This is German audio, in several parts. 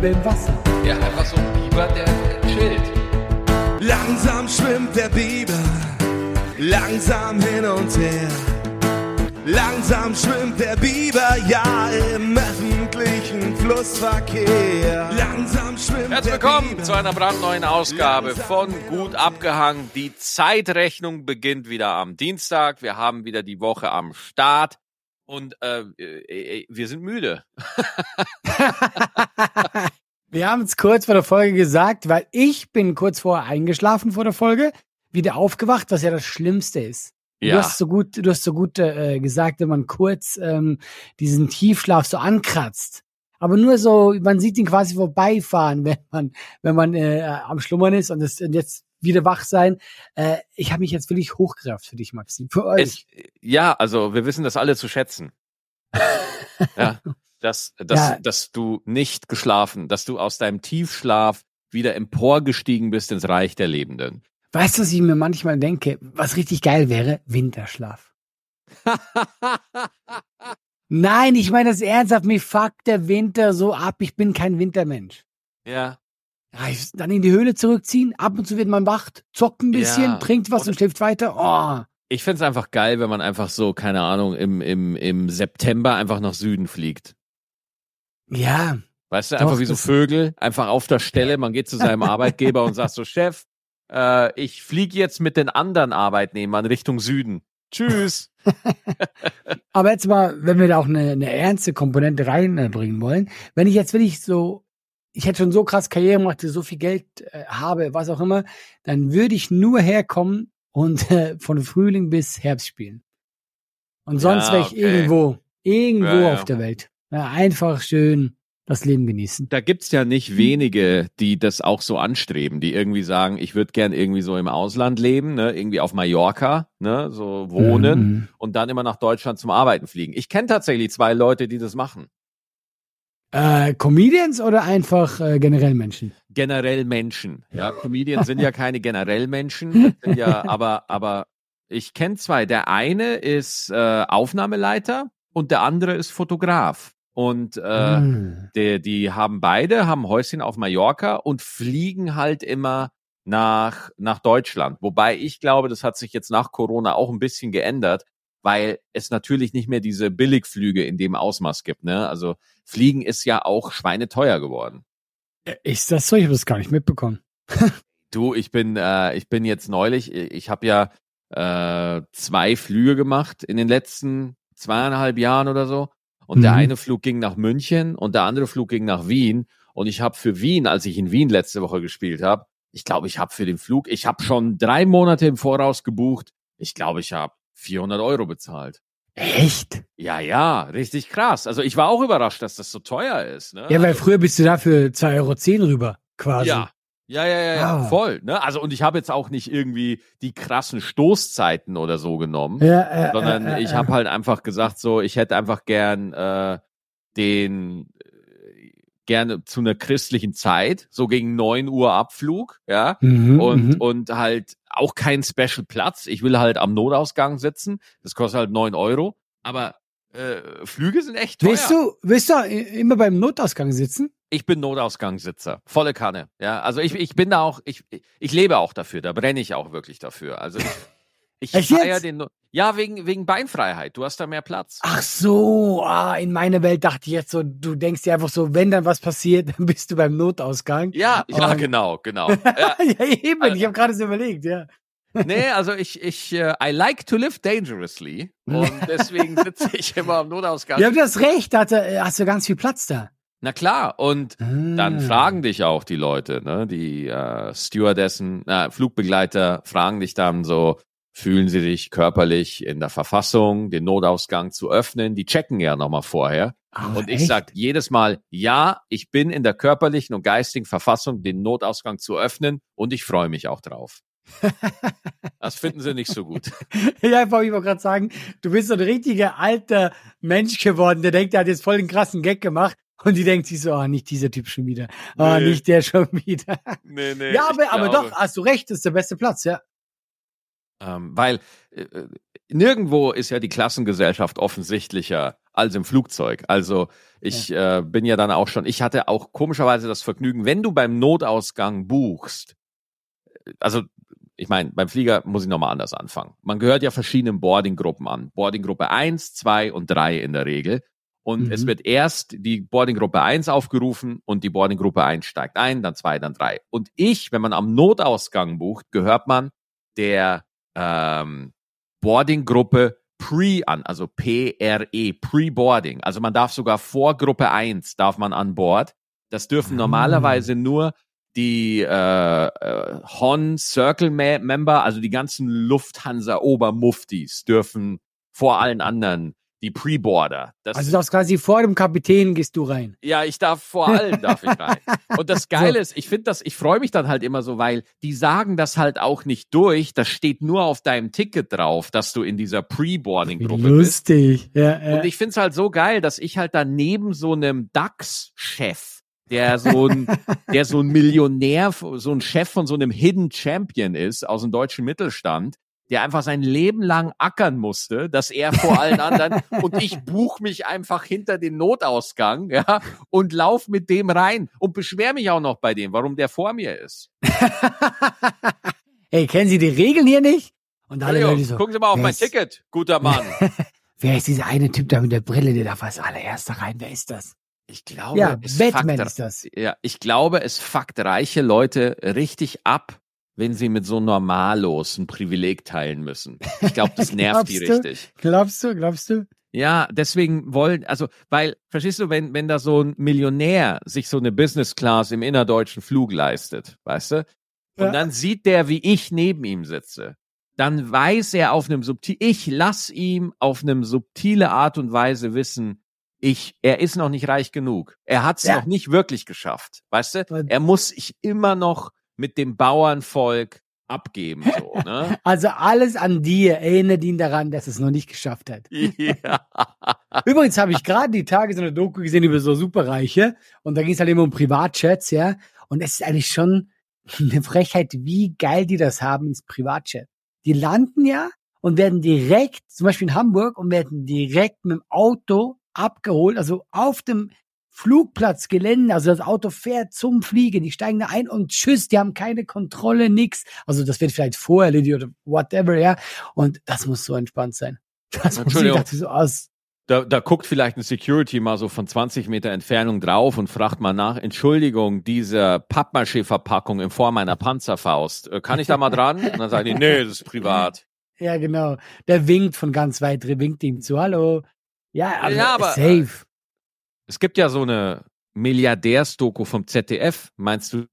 Biber im Wasser. Ja, einfach so ein Biber, der chillt. Langsam schwimmt der Biber, langsam hin und her. Langsam schwimmt der Biber, ja, im öffentlichen Flussverkehr. Langsam schwimmt Herzlich willkommen zu einer brandneuen Ausgabe von Gut abgehangen. Die Zeitrechnung beginnt wieder am Dienstag. Wir haben wieder die Woche am Start und äh, äh, wir sind müde. Wir haben es kurz vor der Folge gesagt, weil ich bin kurz vorher eingeschlafen vor der Folge, wieder aufgewacht, was ja das Schlimmste ist. Du hast so gut, du hast so gut äh, gesagt, wenn man kurz ähm, diesen Tiefschlaf so ankratzt. Aber nur so, man sieht ihn quasi vorbeifahren, wenn man, wenn man äh, am Schlummern ist und, das, und jetzt wieder wach sein. Äh, ich habe mich jetzt wirklich hochgerafft für dich, Maxi. Für euch. es, ja, also wir wissen das alle zu schätzen. ja, dass, dass, Ja. dass du nicht geschlafen, dass du aus deinem Tiefschlaf wieder emporgestiegen bist ins Reich der Lebenden. Weißt du, was ich mir manchmal denke, was richtig geil wäre? Winterschlaf. Nein, ich meine das ernsthaft. Mir fuckt der Winter so ab. Ich bin kein Wintermensch. ja, dann in die Höhle zurückziehen. Ab und zu wird man wacht, zockt ein bisschen, Ja. trinkt was und schläft weiter. Oh. Ich find's einfach geil, wenn man einfach so, keine Ahnung, im, im, im September einfach nach Süden fliegt. Ja, Weißt du, Doch, einfach wie so Vögel, einfach auf der Stelle, man geht zu seinem Arbeitgeber und sagt so, Chef, äh, ich fliege jetzt mit den anderen Arbeitnehmern Richtung Süden. Tschüss. aber jetzt mal, wenn wir da auch eine, eine ernste Komponente reinbringen wollen, wenn ich jetzt wirklich so, ich hätte schon so krass Karriere gemacht, so viel Geld äh, habe, was auch immer, dann würde ich nur herkommen und äh, von Frühling bis Herbst spielen. Und sonst Ja, wäre ich okay. irgendwo, irgendwo Ja, ja. auf der Welt. Ja, einfach schön das Leben genießen. Da gibt's ja nicht wenige, die das auch so anstreben, die irgendwie sagen, ich würde gern irgendwie so im Ausland leben, ne, irgendwie auf Mallorca, ne, so wohnen Mhm. und dann immer nach Deutschland zum Arbeiten fliegen. Ich kenne tatsächlich zwei Leute, die das machen. Äh, Comedians oder einfach äh, generell Menschen? generell Menschen. Ja, Comedians sind ja keine generell Menschen, sind ja, aber, aber ich kenne zwei. Der eine ist äh, Aufnahmeleiter und der andere ist Fotograf. Und äh, Mhm. der, die haben beide, haben Häuschen auf Mallorca und fliegen halt immer nach, nach Deutschland. Wobei ich glaube, das hat sich jetzt nach Corona auch ein bisschen geändert, weil es natürlich nicht mehr diese Billigflüge in dem Ausmaß gibt. Ne? Also Fliegen ist ja auch schweineteuer geworden. Äh, Ist das so? Ich habe das gar nicht mitbekommen. Du, ich bin, äh, ich bin jetzt neulich, ich habe ja äh, zwei Flüge gemacht in den letzten zweieinhalb Jahren oder so. Und der Mhm. eine Flug ging nach München und der andere Flug ging nach Wien. Und ich habe für Wien, als ich in Wien letzte Woche gespielt habe, ich glaube, ich habe für den Flug, ich habe schon drei Monate im Voraus gebucht. Ich glaube, ich habe 400 Euro bezahlt. Echt? Ja, ja, richtig krass. Also ich war auch überrascht, dass das so teuer ist. Ne? Ja, weil früher bist du da für 2,10 Euro rüber, quasi. Ja. Ja, ja, ja, ja, Ah. voll. Ne? Also und ich habe jetzt auch nicht irgendwie die krassen Stoßzeiten oder so genommen, Ja, äh, sondern äh, äh, ich habe halt einfach gesagt, so, ich hätte einfach gern äh, den äh, gerne zu einer christlichen Zeit, so gegen 9 Uhr Abflug, ja. Mhm, Und, mhm. und halt auch kein Special Platz. Ich will halt am Notausgang sitzen. Das kostet halt 9 Euro. Aber äh, Flüge sind echt teuer. Willst du, willst du immer beim Notausgang sitzen? Ich bin Notausgangssitzer, volle Kanne. Ja, also ich, ich bin da auch, ich, ich lebe auch dafür, da brenne ich auch wirklich dafür. Also ich, ich feiere den, ja, wegen, wegen Beinfreiheit, du hast da mehr Platz. Ach so, ah, in meiner Welt dachte ich jetzt so, du denkst dir einfach so, wenn dann was passiert, dann bist du beim Notausgang. Ja, ja, genau, genau. Ja, ja, eben, ich habe gerade so überlegt, ja. nee, also ich, ich, äh, I like to live dangerously und deswegen sitze ich immer am Notausgang. Ja, du hast recht, da hast du ganz viel Platz da. Na klar, und dann Ah. fragen dich auch die Leute, ne, die äh, Stewardessen, äh, Flugbegleiter fragen dich dann so, fühlen sie sich körperlich in der Verfassung, den Notausgang zu öffnen? Die checken ja nochmal vorher. Ah, und ich echt? sag jedes Mal, ja, ich bin in der körperlichen und geistigen Verfassung, den Notausgang zu öffnen und ich freue mich auch drauf. Das finden sie nicht so gut. Ja, ich wollte gerade sagen, du bist so ein richtiger alter Mensch geworden, der denkt, der hat jetzt voll den krassen Gag gemacht und die denkt sich so, ah, nicht dieser Typ schon wieder. Ah, Nee. nicht der schon wieder. Nee, nee, ja, aber, aber glaube- doch, hast du recht, das ist der beste Platz, ja. Ähm, weil äh, nirgendwo ist ja die Klassengesellschaft offensichtlicher als im Flugzeug. Also ich ja. äh, bin ja dann auch schon, ich hatte auch komischerweise das Vergnügen, wenn du beim Notausgang buchst, also ich meine, beim Flieger muss ich nochmal anders anfangen. Man gehört ja verschiedenen Boardinggruppen an. Boardinggruppe 1, 2 und 3 in der Regel. Und mhm. es wird erst die Boardinggruppe 1 aufgerufen und die Boardinggruppe 1 steigt ein, dann 2, dann 3. Und ich, wenn man am Notausgang bucht, gehört man der ähm, Boardinggruppe Pre an, also P-R-E, Pre-Boarding. Also man darf sogar vor Gruppe 1 darf man an Bord. Das dürfen ah. normalerweise nur die äh, äh, Hon Circle Member, also die ganzen Lufthansa Obermuftis dürfen vor allen anderen die Pre-Boarder. Also du darfst quasi vor dem Kapitän gehst du rein. Ja, ich darf vor allen darf ich rein. Und das Geile so. ist, ich finde das, ich freue mich dann halt immer so, weil die sagen das halt auch nicht durch. Das steht nur auf deinem Ticket drauf, dass du in dieser Pre-Boarding-Gruppe bist. Lustig, ja, ja. Und ich finde es halt so geil, dass ich halt dann neben so einem DAX-Chef der so ein, der so ein Millionär, so ein Chef von so einem Hidden Champion ist aus dem deutschen Mittelstand, der einfach sein Leben lang ackern musste, dass er vor allen anderen und ich buch mich einfach hinter den Notausgang, ja, und lauf mit dem rein und beschwer mich auch noch bei dem, warum der vor mir ist. hey, kennen Sie die Regeln hier nicht? Und alle Leute so, gucken Sie mal auf mein ist, Ticket, guter Mann. wer ist dieser eine Typ da mit der Brille, der darf als allererster rein? Wer ist das? Ich glaube, ja, Batman fuckt, ist das. Ja, ich glaube, es fuckt reiche Leute richtig ab, wenn sie mit so Normalos ein Privileg teilen müssen. Ich glaube, das nervt die du? richtig. Glaubst du, glaubst du? Ja, deswegen wollen, also, weil, verstehst du, wenn, wenn da so ein Millionär sich so eine Business Class im innerdeutschen Flug leistet, weißt du? Und ja. dann sieht der, wie ich neben ihm sitze. Dann weiß er auf einem subtil, ich lass ihm auf einem subtile Art und Weise wissen, ich, er ist noch nicht reich genug. Er hat es ja. noch nicht wirklich geschafft. Weißt du? Er muss sich immer noch mit dem Bauernvolk abgeben. So, ne? Also alles an dir erinnert ihn daran, dass es noch nicht geschafft hat. Ja. Übrigens habe ich gerade die Tage so eine Doku gesehen über so Superreiche und da ging es halt immer um Privatchats, ja. Und es ist eigentlich schon eine Frechheit, wie geil die das haben ins Privatchat. Die landen ja und werden direkt, zum Beispiel in Hamburg, und werden direkt mit dem Auto abgeholt, also auf dem Flugplatzgelände, also das Auto fährt zum Fliegen, die steigen da ein und tschüss, die haben keine Kontrolle, nix. Also das wird vielleicht vorher oder whatever, ja. Und das muss so entspannt sein. Das muss ich so aus. Da, da guckt vielleicht ein Security mal so von 20 Meter Entfernung drauf und fragt mal nach, Entschuldigung, diese Pappmaché-Verpackung in Form einer Panzerfaust, äh, kann ich da mal dran? Und dann sagen die, nee, das ist privat. Ja, genau. Der winkt von ganz weit, winkt ihm zu, hallo. Ja, also ja, aber safe. Es gibt ja so eine Milliardärsdoku vom ZDF, meinst du?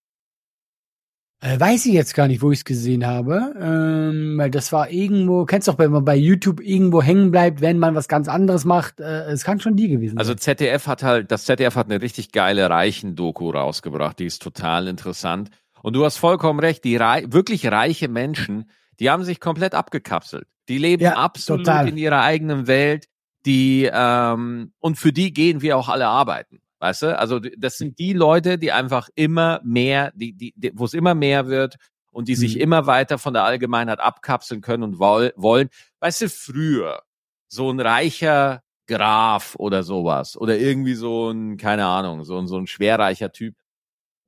Äh, weiß ich jetzt gar nicht, wo ich es gesehen habe. Ähm, weil das war irgendwo, kennst du doch, wenn man bei YouTube irgendwo hängen bleibt, wenn man was ganz anderes macht, äh, es kann schon die gewesen also sein. Also ZDF hat halt, das ZDF hat eine richtig geile Reichen-Doku rausgebracht, die ist total interessant. Und du hast vollkommen recht, die rei wirklich reiche Menschen, die haben sich komplett abgekapselt. Die leben ja, absolut total. in ihrer eigenen Welt die ähm, und für die gehen wir auch alle arbeiten. Weißt du? Also das sind die Leute, die einfach immer mehr, die, die, die wo es immer mehr wird und die sich mhm. immer weiter von der Allgemeinheit abkapseln können und woll, wollen. Weißt du, früher so ein reicher Graf oder sowas oder irgendwie so ein, keine Ahnung, so ein, so ein schwerreicher Typ,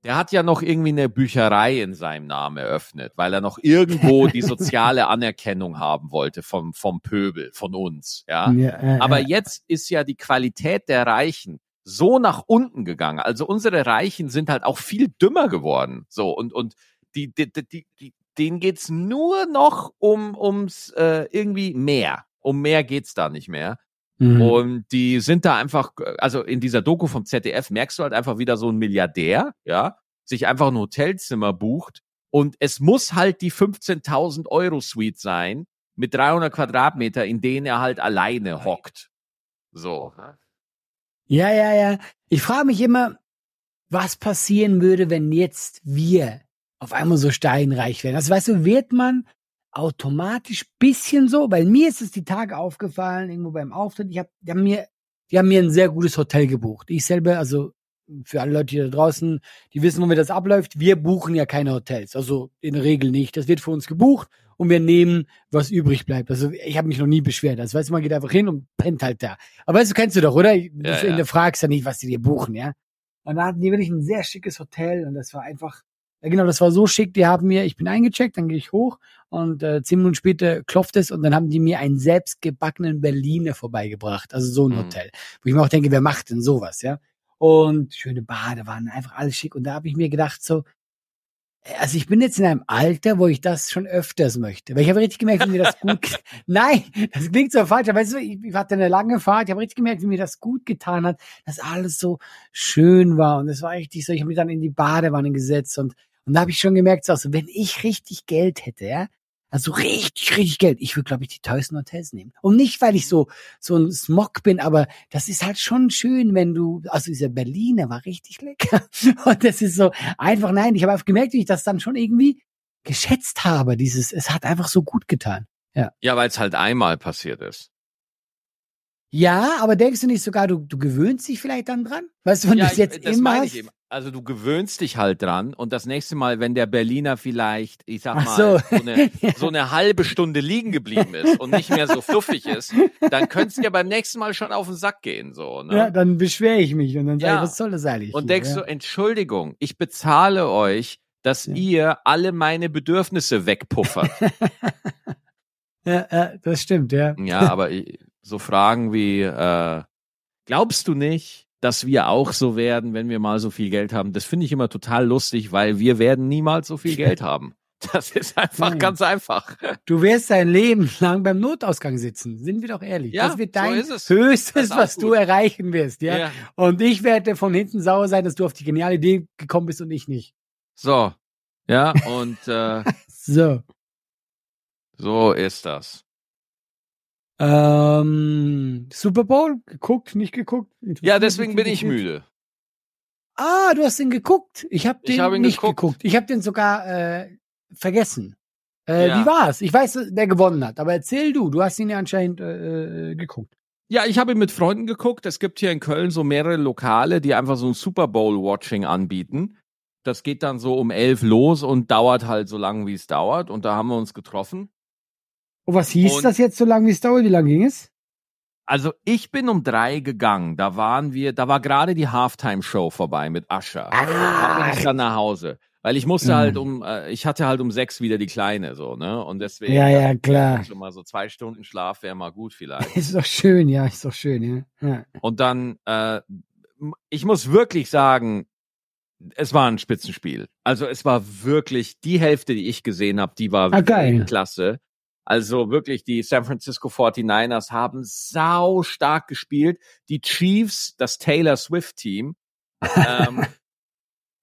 der hat ja noch irgendwie eine Bücherei in seinem Namen eröffnet, weil er noch irgendwo die soziale Anerkennung haben wollte vom, vom Pöbel, von uns. Ja. ja äh, Aber jetzt ist ja die Qualität der Reichen so nach unten gegangen. Also unsere Reichen sind halt auch viel dümmer geworden. So und und die, die, die, die denen geht's nur noch um ums äh, irgendwie mehr. Um mehr geht's da nicht mehr. Mhm. Und die sind da einfach, also in dieser Doku vom ZDF merkst du halt einfach wieder so ein Milliardär, ja, sich einfach ein Hotelzimmer bucht und es muss halt die 15.000 Euro Suite sein mit 300 Quadratmeter, in denen er halt alleine hockt. So. Ja, ja, ja. Ich frage mich immer, was passieren würde, wenn jetzt wir auf einmal so steinreich wären. Also weißt du, wird man automatisch bisschen so, weil mir ist es die Tage aufgefallen, irgendwo beim Auftritt, ich hab, die haben mir, die haben mir ein sehr gutes Hotel gebucht. Ich selber, also für alle Leute die da draußen, die wissen, wo das abläuft, wir buchen ja keine Hotels. Also in der Regel nicht. Das wird für uns gebucht und wir nehmen, was übrig bleibt. Also ich habe mich noch nie beschwert. Also weißt du, man geht einfach hin und pennt halt da. Aber weißt du, kennst du doch, oder? Du ja, ja. fragst ja nicht, was die dir buchen, ja. Und da hatten die wirklich ein sehr schickes Hotel und das war einfach, ja genau, das war so schick, die haben mir, ich bin eingecheckt, dann gehe ich hoch und äh, zehn Minuten später klopft es und dann haben die mir einen selbstgebackenen Berliner vorbeigebracht, also so ein mhm. Hotel, wo ich mir auch denke, wer macht denn sowas, ja? Und schöne Badewannen, einfach alles schick und da habe ich mir gedacht so, also ich bin jetzt in einem Alter, wo ich das schon öfters möchte. Weil ich habe richtig gemerkt, wie mir das gut. Nein, das klingt so falsch. Aber weißt du, ich, hatte eine lange Fahrt. Ich habe richtig gemerkt, wie mir das gut getan hat, dass alles so schön war und es war richtig so. Ich habe mich dann in die Badewanne gesetzt und und da habe ich schon gemerkt, so, also wenn ich richtig Geld hätte, ja, also richtig, richtig Geld. Ich würde, glaube ich, die teuersten Hotels nehmen. Und nicht, weil ich so, so ein Smog bin, aber das ist halt schon schön, wenn du, also dieser Berliner war richtig lecker. Und das ist so einfach, nein, ich habe einfach gemerkt, wie ich das dann schon irgendwie geschätzt habe. Dieses, es hat einfach so gut getan. Ja, ja weil es halt einmal passiert ist. Ja, aber denkst du nicht sogar, du, du gewöhnst dich vielleicht dann dran? Weißt du, wenn ja, du es jetzt das immer meine ich eben. Also du gewöhnst dich halt dran und das nächste Mal, wenn der Berliner vielleicht, ich sag mal, so. so, eine, so eine halbe Stunde liegen geblieben ist und nicht mehr so fluffig ist, dann könntest du ja beim nächsten Mal schon auf den Sack gehen. So, ne? Ja, dann beschwere ich mich und dann sage ja. ich, was soll das eigentlich? Und denkst ja. du, Entschuldigung, ich bezahle euch, dass ja. ihr alle meine Bedürfnisse wegpuffert. ja, ja, das stimmt, ja. Ja, aber so Fragen wie, äh, glaubst du nicht, dass wir auch so werden, wenn wir mal so viel Geld haben. Das finde ich immer total lustig, weil wir werden niemals so viel Geld haben. Das ist einfach Nein. ganz einfach. Du wirst dein Leben lang beim Notausgang sitzen. Sind wir doch ehrlich. Ja, das wird dein so Höchstes, was gut. du erreichen wirst. Ja? ja? Und ich werde von hinten sauer sein, dass du auf die geniale Idee gekommen bist und ich nicht. So. Ja, und äh, so. So ist das. Ähm, Super Bowl? Geguckt, nicht geguckt? Ja, deswegen bin ich müde. Ah, du hast den geguckt. Ich habe den ich hab nicht geguckt. geguckt. Ich habe den sogar äh, vergessen. Äh, ja. Wie war's? Ich weiß, der gewonnen hat, aber erzähl du. Du hast ihn ja anscheinend äh, geguckt. Ja, ich habe ihn mit Freunden geguckt. Es gibt hier in Köln so mehrere Lokale, die einfach so ein Super Bowl-Watching anbieten. Das geht dann so um elf los und dauert halt so lange, wie es dauert. Und da haben wir uns getroffen. Und was hieß und, das jetzt so lange, wie es dauert? Wie lange ging es? Also ich bin um drei gegangen. Da waren wir, da war gerade die Halftime-Show vorbei mit Ascher. Ah. Ich dann nach Hause. Weil ich musste halt mhm. um, äh, ich hatte halt um sechs wieder die Kleine, so, ne? Und deswegen. Ja, ja, klar. Schon mal so zwei Stunden Schlaf wäre mal gut vielleicht. ist doch schön, ja, ist doch schön, ja. ja. Und dann, äh, ich muss wirklich sagen, es war ein Spitzenspiel. Also es war wirklich die Hälfte, die ich gesehen habe, die war ah, geil. klasse. Also wirklich, die San Francisco 49ers haben sau stark gespielt. Die Chiefs, das Taylor Swift Team, ähm,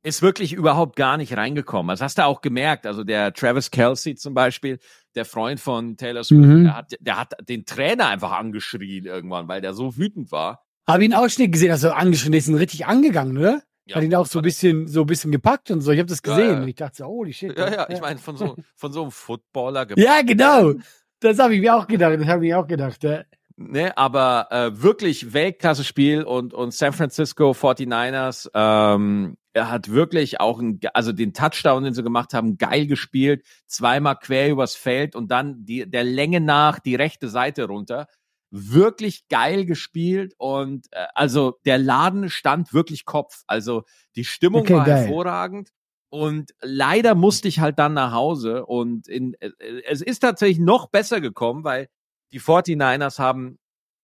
ist wirklich überhaupt gar nicht reingekommen. Das hast du auch gemerkt. Also der Travis Kelsey zum Beispiel, der Freund von Taylor Swift, mhm. der, hat, der hat den Trainer einfach angeschrien irgendwann, weil der so wütend war. Habe ihn Ausschnitt gesehen, also angeschrien, der ist richtig angegangen, oder? Ja, hat ihn auch so ein bisschen, so ein bisschen gepackt und so. Ich habe das gesehen. Ja, ja. Und ich dachte so, holy shit. Ja, ja, ich meine, von so, von so einem Footballer gepackt. Ja, genau. Das habe ich mir auch gedacht. Das habe ich auch gedacht. Ja. Ne, aber äh, wirklich Weltklasse-Spiel und, und San Francisco 49ers, ähm, er hat wirklich auch ein, also den Touchdown, den sie gemacht haben, geil gespielt, zweimal quer übers Feld und dann die, der Länge nach die rechte Seite runter wirklich geil gespielt und äh, also der Laden stand wirklich Kopf. Also die Stimmung okay, war geil. hervorragend. Und leider musste ich halt dann nach Hause und in, äh, es ist tatsächlich noch besser gekommen, weil die 49ers haben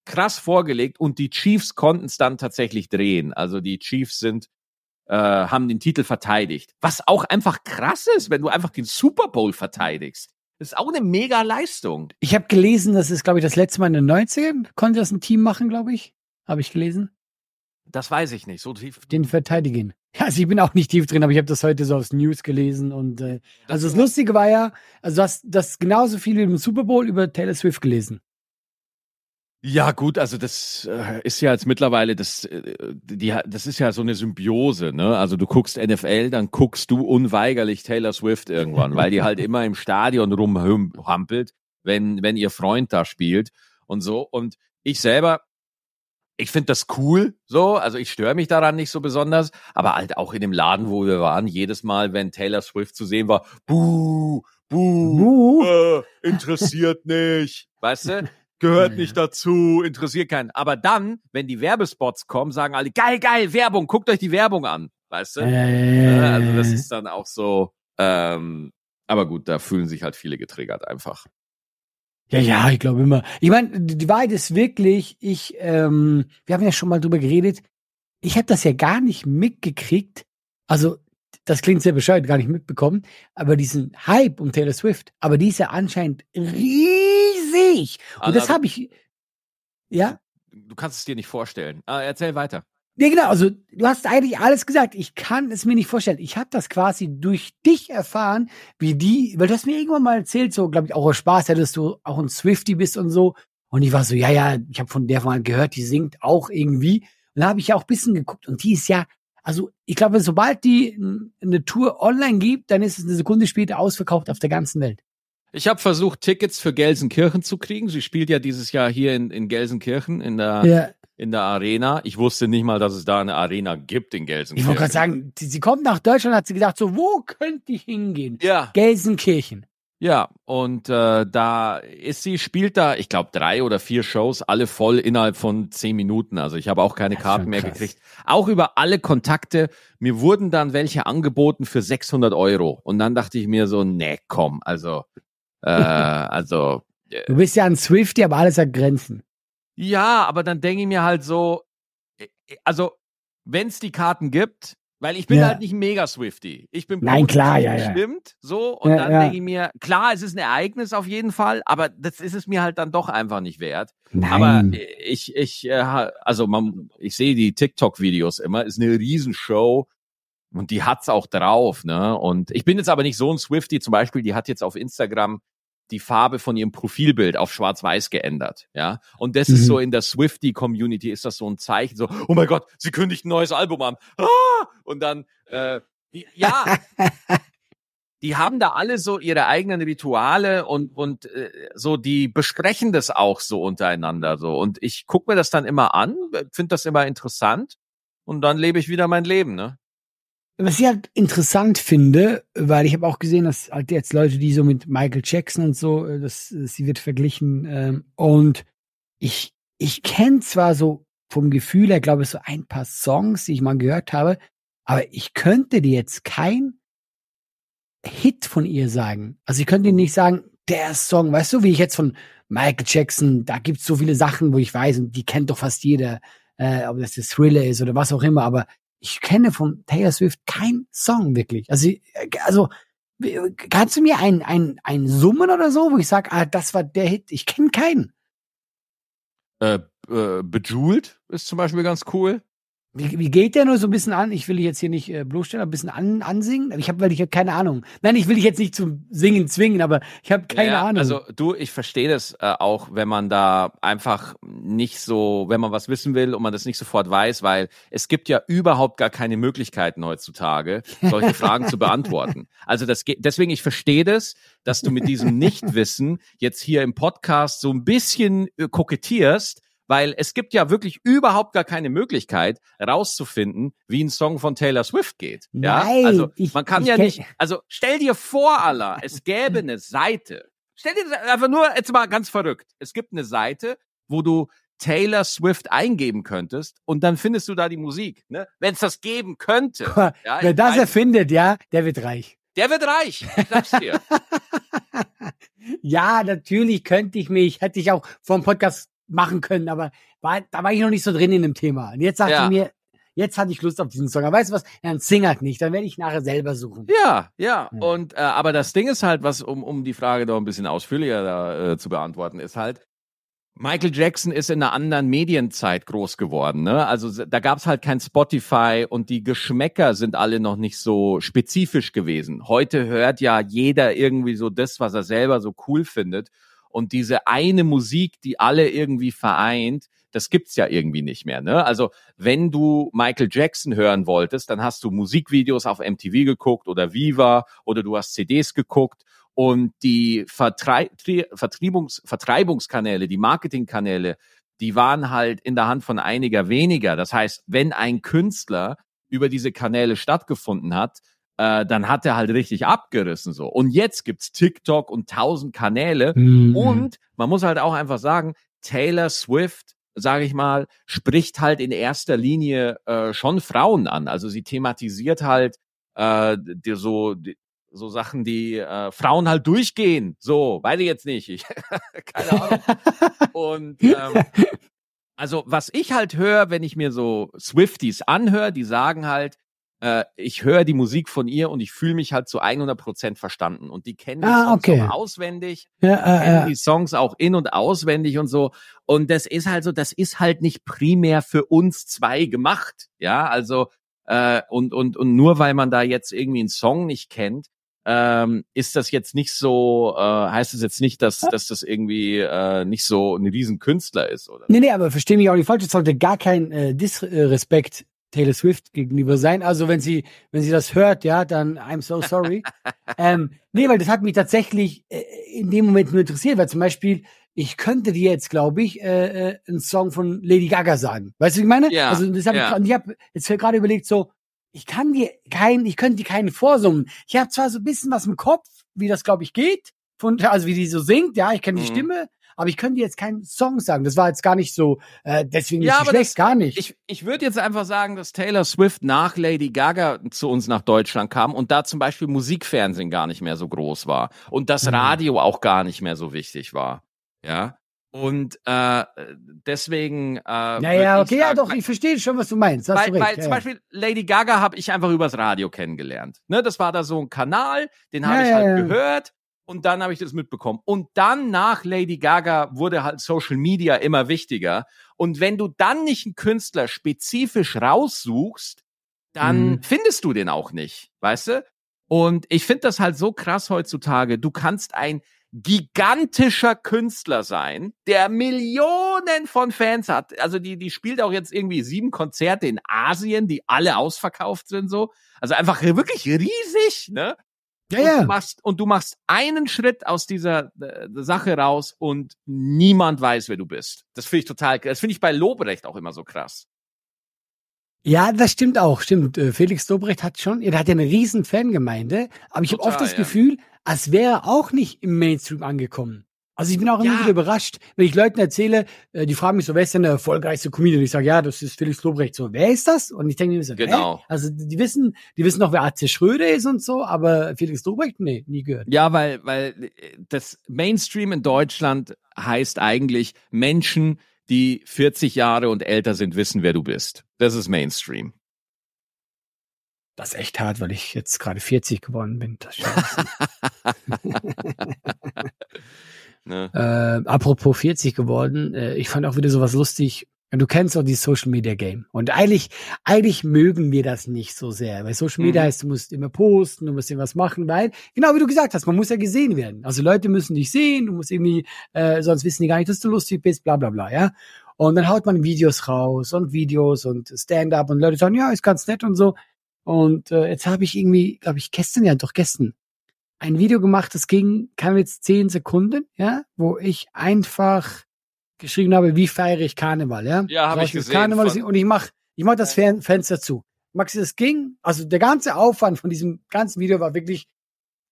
krass vorgelegt und die Chiefs konnten es dann tatsächlich drehen. Also die Chiefs sind äh, haben den Titel verteidigt. Was auch einfach krass ist, wenn du einfach den Super Bowl verteidigst. Das ist auch eine mega Leistung. Ich habe gelesen, das ist, glaube ich, das letzte Mal in den 90ern. Konnte das ein Team machen, glaube ich. Habe ich gelesen. Das weiß ich nicht. So tief. Den verteidigen. Also ich bin auch nicht tief drin, aber ich habe das heute so aus News gelesen und äh, also das Lustige war ja, also du hast das genauso viel wie im Super Bowl über Taylor Swift gelesen. Ja, gut, also das äh, ist ja jetzt mittlerweile, das, äh, die, das ist ja so eine Symbiose, ne? Also du guckst NFL, dann guckst du unweigerlich Taylor Swift irgendwann, weil die halt immer im Stadion rumhampelt, wenn, wenn ihr Freund da spielt und so. Und ich selber, ich finde das cool, so, also ich störe mich daran nicht so besonders, aber halt auch in dem Laden, wo wir waren, jedes Mal, wenn Taylor Swift zu sehen war, buh, buh, buh. Äh, interessiert nicht, weißt du? Gehört nicht dazu, interessiert keinen. Aber dann, wenn die Werbespots kommen, sagen alle, geil, geil, Werbung, guckt euch die Werbung an, weißt du? Äh, also das ist dann auch so, ähm, aber gut, da fühlen sich halt viele getriggert einfach. Ja, ja, ich glaube immer. Ich meine, die Wahrheit ist wirklich, ich, ähm, wir haben ja schon mal drüber geredet, ich habe das ja gar nicht mitgekriegt. Also, das klingt sehr bescheuert, gar nicht mitbekommen, aber diesen Hype um Taylor Swift, aber die ist ja anscheinend riesig. Und also, das habe ich, ja? Du kannst es dir nicht vorstellen. Ah, erzähl weiter. Ja, genau. Also du hast eigentlich alles gesagt. Ich kann es mir nicht vorstellen. Ich habe das quasi durch dich erfahren, wie die, weil du hast mir irgendwann mal erzählt, so glaube ich auch aus Spaß, dass du auch ein Swifty bist und so. Und ich war so, ja, ja, ich habe von der mal gehört, die singt auch irgendwie. Und da habe ich ja auch bisschen geguckt und die ist ja, also ich glaube, sobald die eine Tour online gibt, dann ist es eine Sekunde später ausverkauft auf der ganzen Welt. Ich habe versucht, Tickets für Gelsenkirchen zu kriegen. Sie spielt ja dieses Jahr hier in, in Gelsenkirchen in der ja in der Arena. Ich wusste nicht mal, dass es da eine Arena gibt in Gelsenkirchen. Ich wollte gerade sagen, sie, kommt nach Deutschland, hat sie gedacht, so, wo könnte ich hingehen? Ja. Gelsenkirchen. Ja, und äh, da ist sie, spielt da, ich glaube, drei oder vier Shows, alle voll innerhalb von zehn Minuten. Also ich habe auch keine Karten mehr gekriegt. Auch über alle Kontakte. Mir wurden dann welche angeboten für 600 Euro. Und dann dachte ich mir so, nee, komm, also, äh, also. Äh, du bist ja ein Swifty, aber alles hat Grenzen. Ja, aber dann denke ich mir halt so, äh, äh, also wenn es die Karten gibt, weil ich bin ja. halt nicht mega Swifty. Ich bin Nein, klar, ja, ja. Stimmt, so. Und ja, dann ja. denke ich mir, klar, es ist ein Ereignis auf jeden Fall, aber das ist es mir halt dann doch einfach nicht wert. Nein. Aber ich, ich, äh, also man, ich sehe die TikTok-Videos immer, ist eine Riesenshow. Und die hat's auch drauf, ne? Und ich bin jetzt aber nicht so ein Swifty, zum Beispiel, die hat jetzt auf Instagram die Farbe von ihrem Profilbild auf schwarz-weiß geändert, ja. Und das mhm. ist so in der Swifty-Community ist das so ein Zeichen, so, oh mein Gott, sie kündigt ein neues Album an. Ah! Und dann, äh, ja, die haben da alle so ihre eigenen Rituale und und äh, so die besprechen das auch so untereinander so und ich gucke mir das dann immer an, finde das immer interessant und dann lebe ich wieder mein Leben, ne? Was ich halt interessant finde, weil ich habe auch gesehen, dass halt jetzt Leute, die so mit Michael Jackson und so, äh, das, sie wird verglichen. Ähm, und ich, ich kenne zwar so vom Gefühl her, glaube ich, so ein paar Songs, die ich mal gehört habe, aber ich könnte dir jetzt kein Hit von ihr sagen. Also ich könnte dir nicht sagen, der Song, weißt du, wie ich jetzt von Michael Jackson, da gibt's so viele Sachen, wo ich weiß, und die kennt doch fast jeder, äh, ob das der Thriller ist oder was auch immer, aber ich kenne von Taylor Swift keinen Song wirklich. Also, also kannst du mir ein, ein, ein Summen oder so, wo ich sage, ah, das war der Hit? Ich kenne keinen. Äh, äh, Bejeweled ist zum Beispiel ganz cool. Wie, wie geht der nur so ein bisschen an? Ich will dich jetzt hier nicht äh, bloßstellen, ein bisschen an, ansingen. Ich habe, weil ich habe keine Ahnung. Nein, ich will dich jetzt nicht zum Singen zwingen, aber ich habe keine ja, Ahnung. Also du, ich verstehe das äh, auch, wenn man da einfach nicht so, wenn man was wissen will und man das nicht sofort weiß, weil es gibt ja überhaupt gar keine Möglichkeiten heutzutage, solche Fragen zu beantworten. Also das geht, deswegen ich verstehe das, dass du mit diesem Nichtwissen jetzt hier im Podcast so ein bisschen äh, kokettierst weil es gibt ja wirklich überhaupt gar keine Möglichkeit rauszufinden, wie ein Song von Taylor Swift geht. Ja, Nein, also man kann ja nicht, also stell dir vor, Allah, es gäbe eine Seite. Stell dir einfach nur jetzt mal ganz verrückt. Es gibt eine Seite, wo du Taylor Swift eingeben könntest und dann findest du da die Musik. Ne? Wenn es das geben könnte. ja, Wer das erfindet, ja, der wird reich. Der wird reich, ich sag's dir. ja, natürlich könnte ich mich, hätte ich auch vom Podcast machen können, aber war, da war ich noch nicht so drin in dem Thema. Und jetzt sagte ja. mir, jetzt hatte ich Lust auf diesen Song. Aber weißt du was? Dann sing halt nicht. Dann werde ich nachher selber suchen. Ja, ja. ja. Und äh, aber das Ding ist halt, was um um die Frage da ein bisschen ausführlicher da, äh, zu beantworten, ist halt. Michael Jackson ist in einer anderen Medienzeit groß geworden. Ne? Also da gab's halt kein Spotify und die Geschmäcker sind alle noch nicht so spezifisch gewesen. Heute hört ja jeder irgendwie so das, was er selber so cool findet. Und diese eine Musik, die alle irgendwie vereint, das gibt's ja irgendwie nicht mehr. Ne? Also wenn du Michael Jackson hören wolltest, dann hast du Musikvideos auf MTV geguckt oder Viva oder du hast CDs geguckt und die Vertrei Vertreibungskanäle, die Marketingkanäle, die waren halt in der Hand von einiger weniger. Das heißt, wenn ein Künstler über diese Kanäle stattgefunden hat, äh, dann hat er halt richtig abgerissen so. Und jetzt gibt's TikTok und tausend Kanäle mhm. und man muss halt auch einfach sagen, Taylor Swift, sage ich mal, spricht halt in erster Linie äh, schon Frauen an. Also sie thematisiert halt äh, die, so die, so Sachen, die äh, Frauen halt durchgehen. So, weiß ich jetzt nicht. Ich, keine Ahnung. und ähm, also was ich halt höre, wenn ich mir so Swifties anhöre, die sagen halt, äh, ich höre die Musik von ihr und ich fühle mich halt zu 100 Prozent verstanden. Und die kennen die ah, Songs okay. auch auswendig, ja, äh, kennen die Songs auch in- und auswendig und so. Und das ist halt so, das ist halt nicht primär für uns zwei gemacht. Ja, also äh, und, und, und nur weil man da jetzt irgendwie einen Song nicht kennt, ähm, ist das jetzt nicht so, äh, heißt es jetzt nicht, dass, dass das irgendwie äh, nicht so ein Riesenkünstler ist, oder? Nee, nee, aber versteh mich auch nicht falsch, es sollte gar kein äh, Disrespekt Taylor Swift gegenüber sein. Also wenn sie, wenn sie das hört, ja, dann I'm so sorry. ähm, nee, weil das hat mich tatsächlich äh, in dem Moment nur interessiert, weil zum Beispiel, ich könnte dir jetzt, glaube ich, äh, äh, einen Song von Lady Gaga sagen. Weißt du, was ich meine? Ja, also das hab ja. ich, ich habe jetzt gerade überlegt, so, ich kann dir keinen, ich könnte dir keinen vorsummen. Ich habe zwar so ein bisschen was im Kopf, wie das, glaube ich, geht, von, also wie die so singt, ja, ich kenne die mhm. Stimme, aber ich könnte jetzt keinen Song sagen. Das war jetzt gar nicht so, äh, deswegen ja, ist schlecht, das, gar nicht. Ich, ich würde jetzt einfach sagen, dass Taylor Swift nach Lady Gaga zu uns nach Deutschland kam und da zum Beispiel Musikfernsehen gar nicht mehr so groß war und das mhm. Radio auch gar nicht mehr so wichtig war. Ja. Und äh, deswegen. Äh, naja, okay, sagen, ja, doch, ich verstehe schon, was du meinst. Weil, du weil ja, zum Beispiel Lady Gaga habe ich einfach übers Radio kennengelernt. Ne, das war da so ein Kanal, den habe ja, ich halt ja, gehört und dann habe ich das mitbekommen. Und dann nach Lady Gaga wurde halt Social Media immer wichtiger. Und wenn du dann nicht einen Künstler spezifisch raussuchst, dann mhm. findest du den auch nicht, weißt du? Und ich finde das halt so krass heutzutage. Du kannst ein gigantischer Künstler sein, der Millionen von Fans hat. Also die, die spielt auch jetzt irgendwie sieben Konzerte in Asien, die alle ausverkauft sind so. Also einfach wirklich riesig, ne? Ja, und, ja. Du machst, und du machst einen Schritt aus dieser äh, Sache raus und niemand weiß, wer du bist. Das finde ich total, das finde ich bei Lobrecht auch immer so krass. Ja, das stimmt auch, stimmt. Äh, Felix Lobrecht hat schon, er hat ja eine riesen Fangemeinde, aber ich habe oft das ja. Gefühl, als wäre er auch nicht im Mainstream angekommen. Also ich bin auch immer ja. wieder überrascht, wenn ich Leuten erzähle, äh, die fragen mich so, wer ist denn der erfolgreichste Comedian? Und ich sage, ja, das ist Felix Lobrecht. So, wer ist das? Und ich denke mir so, genau. Hä? Also die wissen, die wissen noch, wer Atze Schröder ist und so, aber Felix Lobrecht, nee, nie gehört. Ja, weil, weil äh, das Mainstream in Deutschland heißt eigentlich Menschen, die 40 Jahre und älter sind, wissen, wer du bist. Das ist Mainstream. Das ist echt hart, weil ich jetzt gerade 40 geworden bin. Ne? Äh, apropos 40 geworden, äh, ich fand auch wieder sowas lustig. Du kennst doch die Social Media Game. Und eigentlich, eigentlich mögen wir das nicht so sehr. Weil Social Media mhm. heißt, du musst immer posten, du musst irgendwas machen, weil, genau wie du gesagt hast, man muss ja gesehen werden. Also Leute müssen dich sehen, du musst irgendwie, äh, sonst wissen die gar nicht, dass du lustig bist, bla bla bla, ja. Und dann haut man Videos raus und Videos und Stand-up und Leute sagen, ja, ist ganz nett und so. Und äh, jetzt habe ich irgendwie, glaube ich, gestern, ja doch gestern, ein Video gemacht, das ging, kam jetzt zehn Sekunden, ja, wo ich einfach geschrieben habe, wie feiere ich Karneval, ja. Ja, habe ich gesehen. Karneval und ich mach, ich mach das ja. Fenster zu. Maxi, das ging, also der ganze Aufwand von diesem ganzen Video war wirklich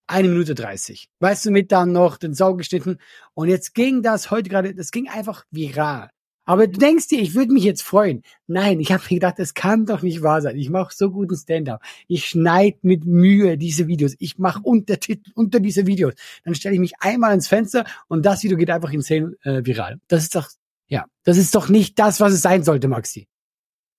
eine Minute dreißig. Weißt du, mit dann noch den Sau geschnitten. Und jetzt ging das heute gerade, das ging einfach viral. Aber du denkst dir, ich würde mich jetzt freuen. Nein, ich habe mir gedacht, das kann doch nicht wahr sein. Ich mache so guten Stand-up. Ich schneide mit Mühe diese Videos. Ich mache Untertitel unter diese Videos. Dann stelle ich mich einmal ins Fenster und das Video geht einfach insane äh, viral. Das ist doch, ja, das ist doch nicht das, was es sein sollte, Maxi.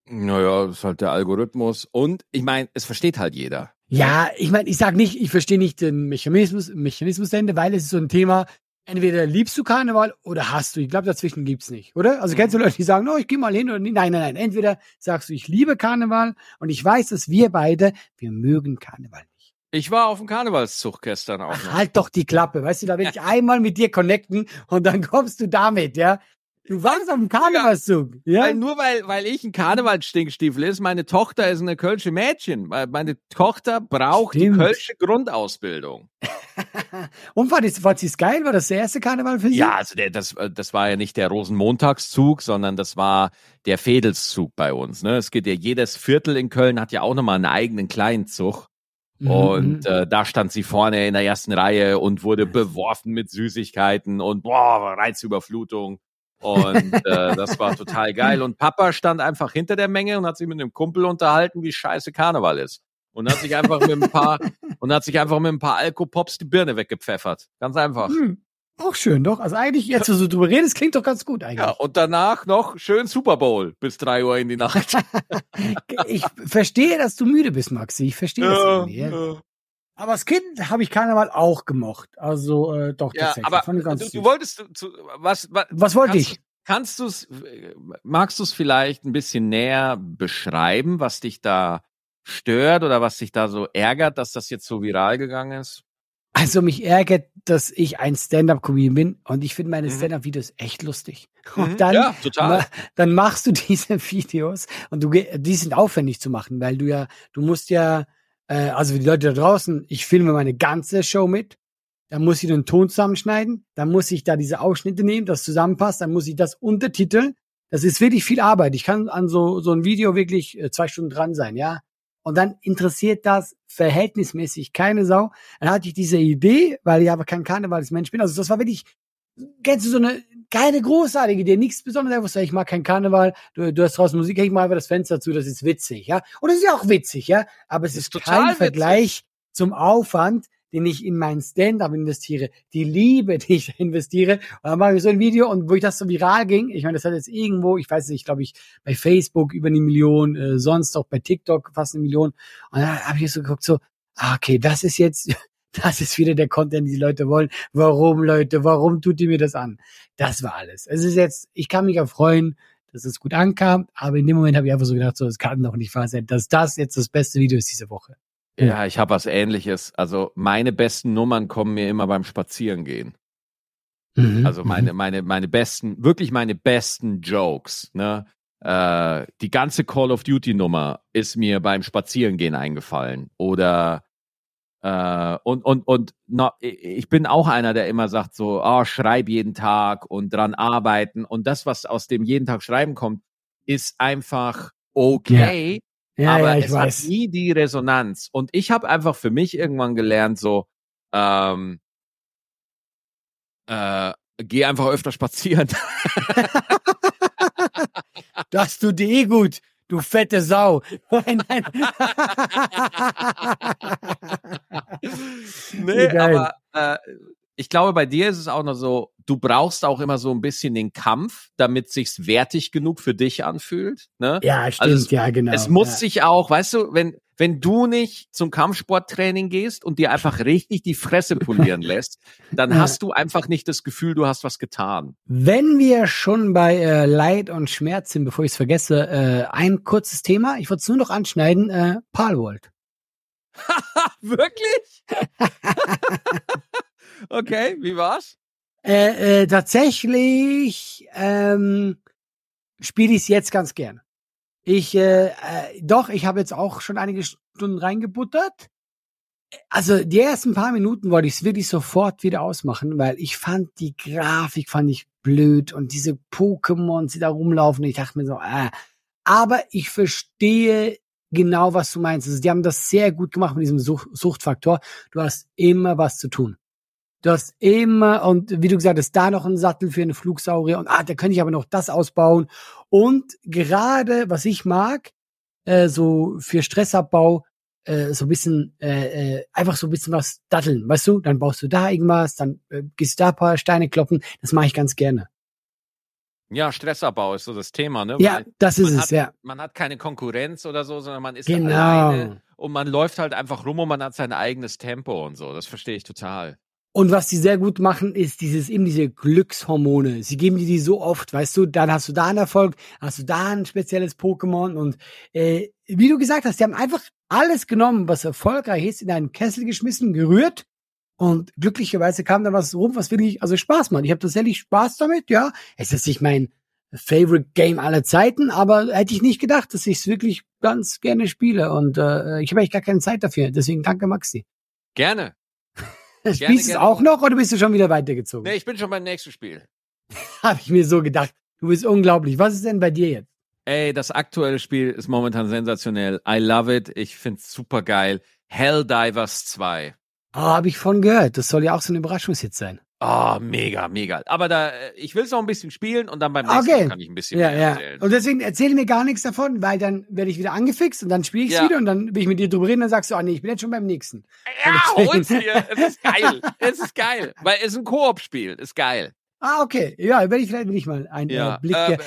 Naja, das ist halt der Algorithmus. Und ich meine, es versteht halt jeder. Ja, ich meine, ich sag nicht, ich verstehe nicht den Mechanismus, Mechanismus dahinter, weil es ist so ein Thema, entweder liebst du Karneval oder hast du. Ich glaube, dazwischen gibt's nicht, oder? Also kennst du mhm. Leute, die sagen, oh, ich gehe mal hin oder nicht? Nein, nein, nein. Entweder sagst du, ich liebe Karneval und ich weiß, dass wir beide, wir mögen Karneval nicht. Ich war auf dem Karnevalszug gestern auch. Ach, halt doch die Klappe, weißt du, da will ich einmal mit dir connecten und dann kommst du damit, ja. Du warst auf dem Karnevalszug. Ja? Weil nur weil, weil ich ein Karnevalsstinkstiefel ist, meine Tochter ist eine kölsche Mädchen. Meine Tochter braucht Stimmt. die kölsche Grundausbildung. Und war, das, war das geil? War das der erste Karneval für Sie? Ja, also der, das, das war ja nicht der Rosenmontagszug, sondern das war der Fädelszug bei uns. Ne? Es geht ja jedes Viertel in Köln hat ja auch nochmal einen eigenen kleinen Zug. Mhm, und mhm. äh, da stand sie vorne in der ersten Reihe und wurde beworfen mit Süßigkeiten und boah, Reizüberflutung. Und äh, das war total geil. Und Papa stand einfach hinter der Menge und hat sich mit einem Kumpel unterhalten, wie scheiße Karneval ist. Und hat sich einfach mit ein paar und hat sich einfach mit ein paar Alkopops die Birne weggepfeffert. Ganz einfach. Hm. Auch schön, doch. Also eigentlich, jetzt so drüber redest, klingt doch ganz gut eigentlich. Ja, und danach noch schön Super Bowl bis drei Uhr in die Nacht. ich verstehe, dass du müde bist, Maxi. Ich verstehe ja, das irgendwie. Ja. Aber als Kind habe ich Karneval auch gemocht. Also äh, doch ja, tatsächlich. Aber du, du, wolltest zu, was, was, was wollte ich? Kannst du es, magst du es vielleicht ein bisschen näher beschreiben, was dich da stört oder was dich da so ärgert, dass das jetzt so viral gegangen ist? Also mich ärgert, dass ich ein Stand-up-Comedian bin und ich finde meine mhm. Stand-up-Videos echt lustig. Und mhm. dann, ja, total. dann machst du diese Videos und du, die sind aufwendig zu machen, weil du ja, du musst ja, äh, also für die Leute da draußen, ich filme meine ganze Show mit, dann muss ich den Ton zusammenschneiden, dann muss ich da diese Ausschnitte nehmen, das zusammenpasst, dann muss ich das untertiteln. Das ist wirklich viel Arbeit. Ich kann an so, so ein Video wirklich äh, zwei Stunden dran sein, ja und dann interessiert das verhältnismäßig keine Sau. Dann hatte ich diese Idee, weil ich aber kein Karnevalsmensch bin. Also das war wirklich, kennst du so eine keine großartige Idee, nichts Besonderes. Ich mag kein Karneval, du, du hast draußen Musik, ich mal einfach das Fenster zu, das ist witzig, ja. Und das ist ja auch witzig, ja. Aber es ist, ist kein witzig. Vergleich zum Aufwand, den ich in meinen Stand-up investiere, die Liebe, die ich investiere. Und dann mache ich so ein Video und wo ich das so viral ging, ich meine, das hat jetzt irgendwo, ich weiß nicht, glaube ich, bei Facebook über eine Million, äh, sonst auch bei TikTok fast eine Million. Und dann habe ich so geguckt, so, ah, okay, das ist jetzt, das ist wieder der Content, den die Leute wollen. Warum, Leute, warum tut ihr mir das an? Das war alles. Es ist jetzt, ich kann mich erfreuen, dass es gut ankam, aber in dem Moment habe ich einfach so gedacht, so, es kann doch nicht wahr sein, dass das jetzt das beste Video ist diese Woche. Ja, ich habe was ähnliches. Also meine besten Nummern kommen mir immer beim Spazierengehen. Mhm, also meine, mhm. meine, meine besten, wirklich meine besten Jokes, ne? Äh, die ganze Call of Duty Nummer ist mir beim Spazierengehen eingefallen. Oder äh, und, und, und na, ich bin auch einer, der immer sagt so, oh, schreib jeden Tag und dran arbeiten. Und das, was aus dem jeden Tag schreiben kommt, ist einfach okay. Ja. Ja, aber ja, es weiß. hat nie die Resonanz. Und ich habe einfach für mich irgendwann gelernt, so, ähm, äh, geh einfach öfter spazieren. das tut dir eh gut, du fette Sau. Nein, nein. nee, aber äh, ich glaube, bei dir ist es auch noch so, du brauchst auch immer so ein bisschen den Kampf, damit sich's wertig genug für dich anfühlt. Ne? Ja, stimmt, also es, ja, genau. Es muss ja. sich auch, weißt du, wenn, wenn du nicht zum Kampfsporttraining gehst und dir einfach richtig die Fresse polieren lässt, dann hast du einfach nicht das Gefühl, du hast was getan. Wenn wir schon bei äh, Leid und Schmerz sind, bevor ich es vergesse, äh, ein kurzes Thema. Ich wollte es nur noch anschneiden. Äh, Palworld. Wirklich? okay, wie war's? Äh, äh, tatsächlich ähm, spiele ich es jetzt ganz gern. Ich, äh, äh, doch, ich habe jetzt auch schon einige Stunden reingebuttert. Also die ersten paar Minuten wollte ich es wirklich sofort wieder ausmachen, weil ich fand die Grafik fand ich blöd und diese Pokémon, die da rumlaufen, ich dachte mir so, äh. Aber ich verstehe genau, was du meinst. Also die haben das sehr gut gemacht mit diesem Such Suchtfaktor. Du hast immer was zu tun. Du hast immer, und wie du gesagt hast, da noch einen Sattel für eine Flugsaurier und ah, da könnte ich aber noch das ausbauen. Und gerade, was ich mag, äh, so für Stressabbau, äh, so ein bisschen, äh, äh, einfach so ein bisschen was datteln, weißt du? Dann baust du da irgendwas, dann äh, gehst du da ein paar Steine kloppen. Das mache ich ganz gerne. Ja, Stressabbau ist so das Thema, ne? Ja, Weil das ist es, hat, ja. Man hat keine Konkurrenz oder so, sondern man ist genau. alleine und man läuft halt einfach rum und man hat sein eigenes Tempo und so. Das verstehe ich total. Und was die sehr gut machen, ist dieses eben diese Glückshormone. Sie geben dir die so oft, weißt du, dann hast du da einen Erfolg, hast du da ein spezielles Pokémon und äh, wie du gesagt hast, die haben einfach alles genommen, was erfolgreich ist, in einen Kessel geschmissen, gerührt Und glücklicherweise kam da was rum, was wirklich, also Spaß macht. Ich habe tatsächlich Spaß damit, ja. Es ist nicht mein Favorite Game aller Zeiten, aber hätte ich nicht gedacht, dass ich es wirklich ganz gerne spiele. Und äh, ich habe eigentlich gar keine Zeit dafür. Deswegen danke, Maxi. Gerne. Spielst du es auch noch oder bist du schon wieder weitergezogen? Nee, ich bin schon beim nächsten Spiel. habe ich mir so gedacht. Du bist unglaublich. Was ist denn bei dir jetzt? Ey, das aktuelle Spiel ist momentan sensationell. I love it. Ich find's super geil. Helldivers 2. Oh, habe ich von gehört. Das soll ja auch so ein Überraschungshit sein. Oh, mega, mega. Aber da, äh, ich will es noch ein bisschen spielen und dann beim nächsten Okay. Mal kann ich ein bisschen Ja, mehr ja. erzählen. Und deswegen erzähle mir gar nichts davon, weil dann werde ich wieder angefixt und dann spiele ich es Ja. wieder und dann will ich mit dir drüber reden und dann sagst du, ah nee, ich bin jetzt schon beim nächsten. Ja, hol's dir. Es ist geil. Es ist geil. Weil es ist ein Koop-Spiel. Ist geil. Ah, okay. Ja, werde ich vielleicht ich mal einen Ja. Blick. äh,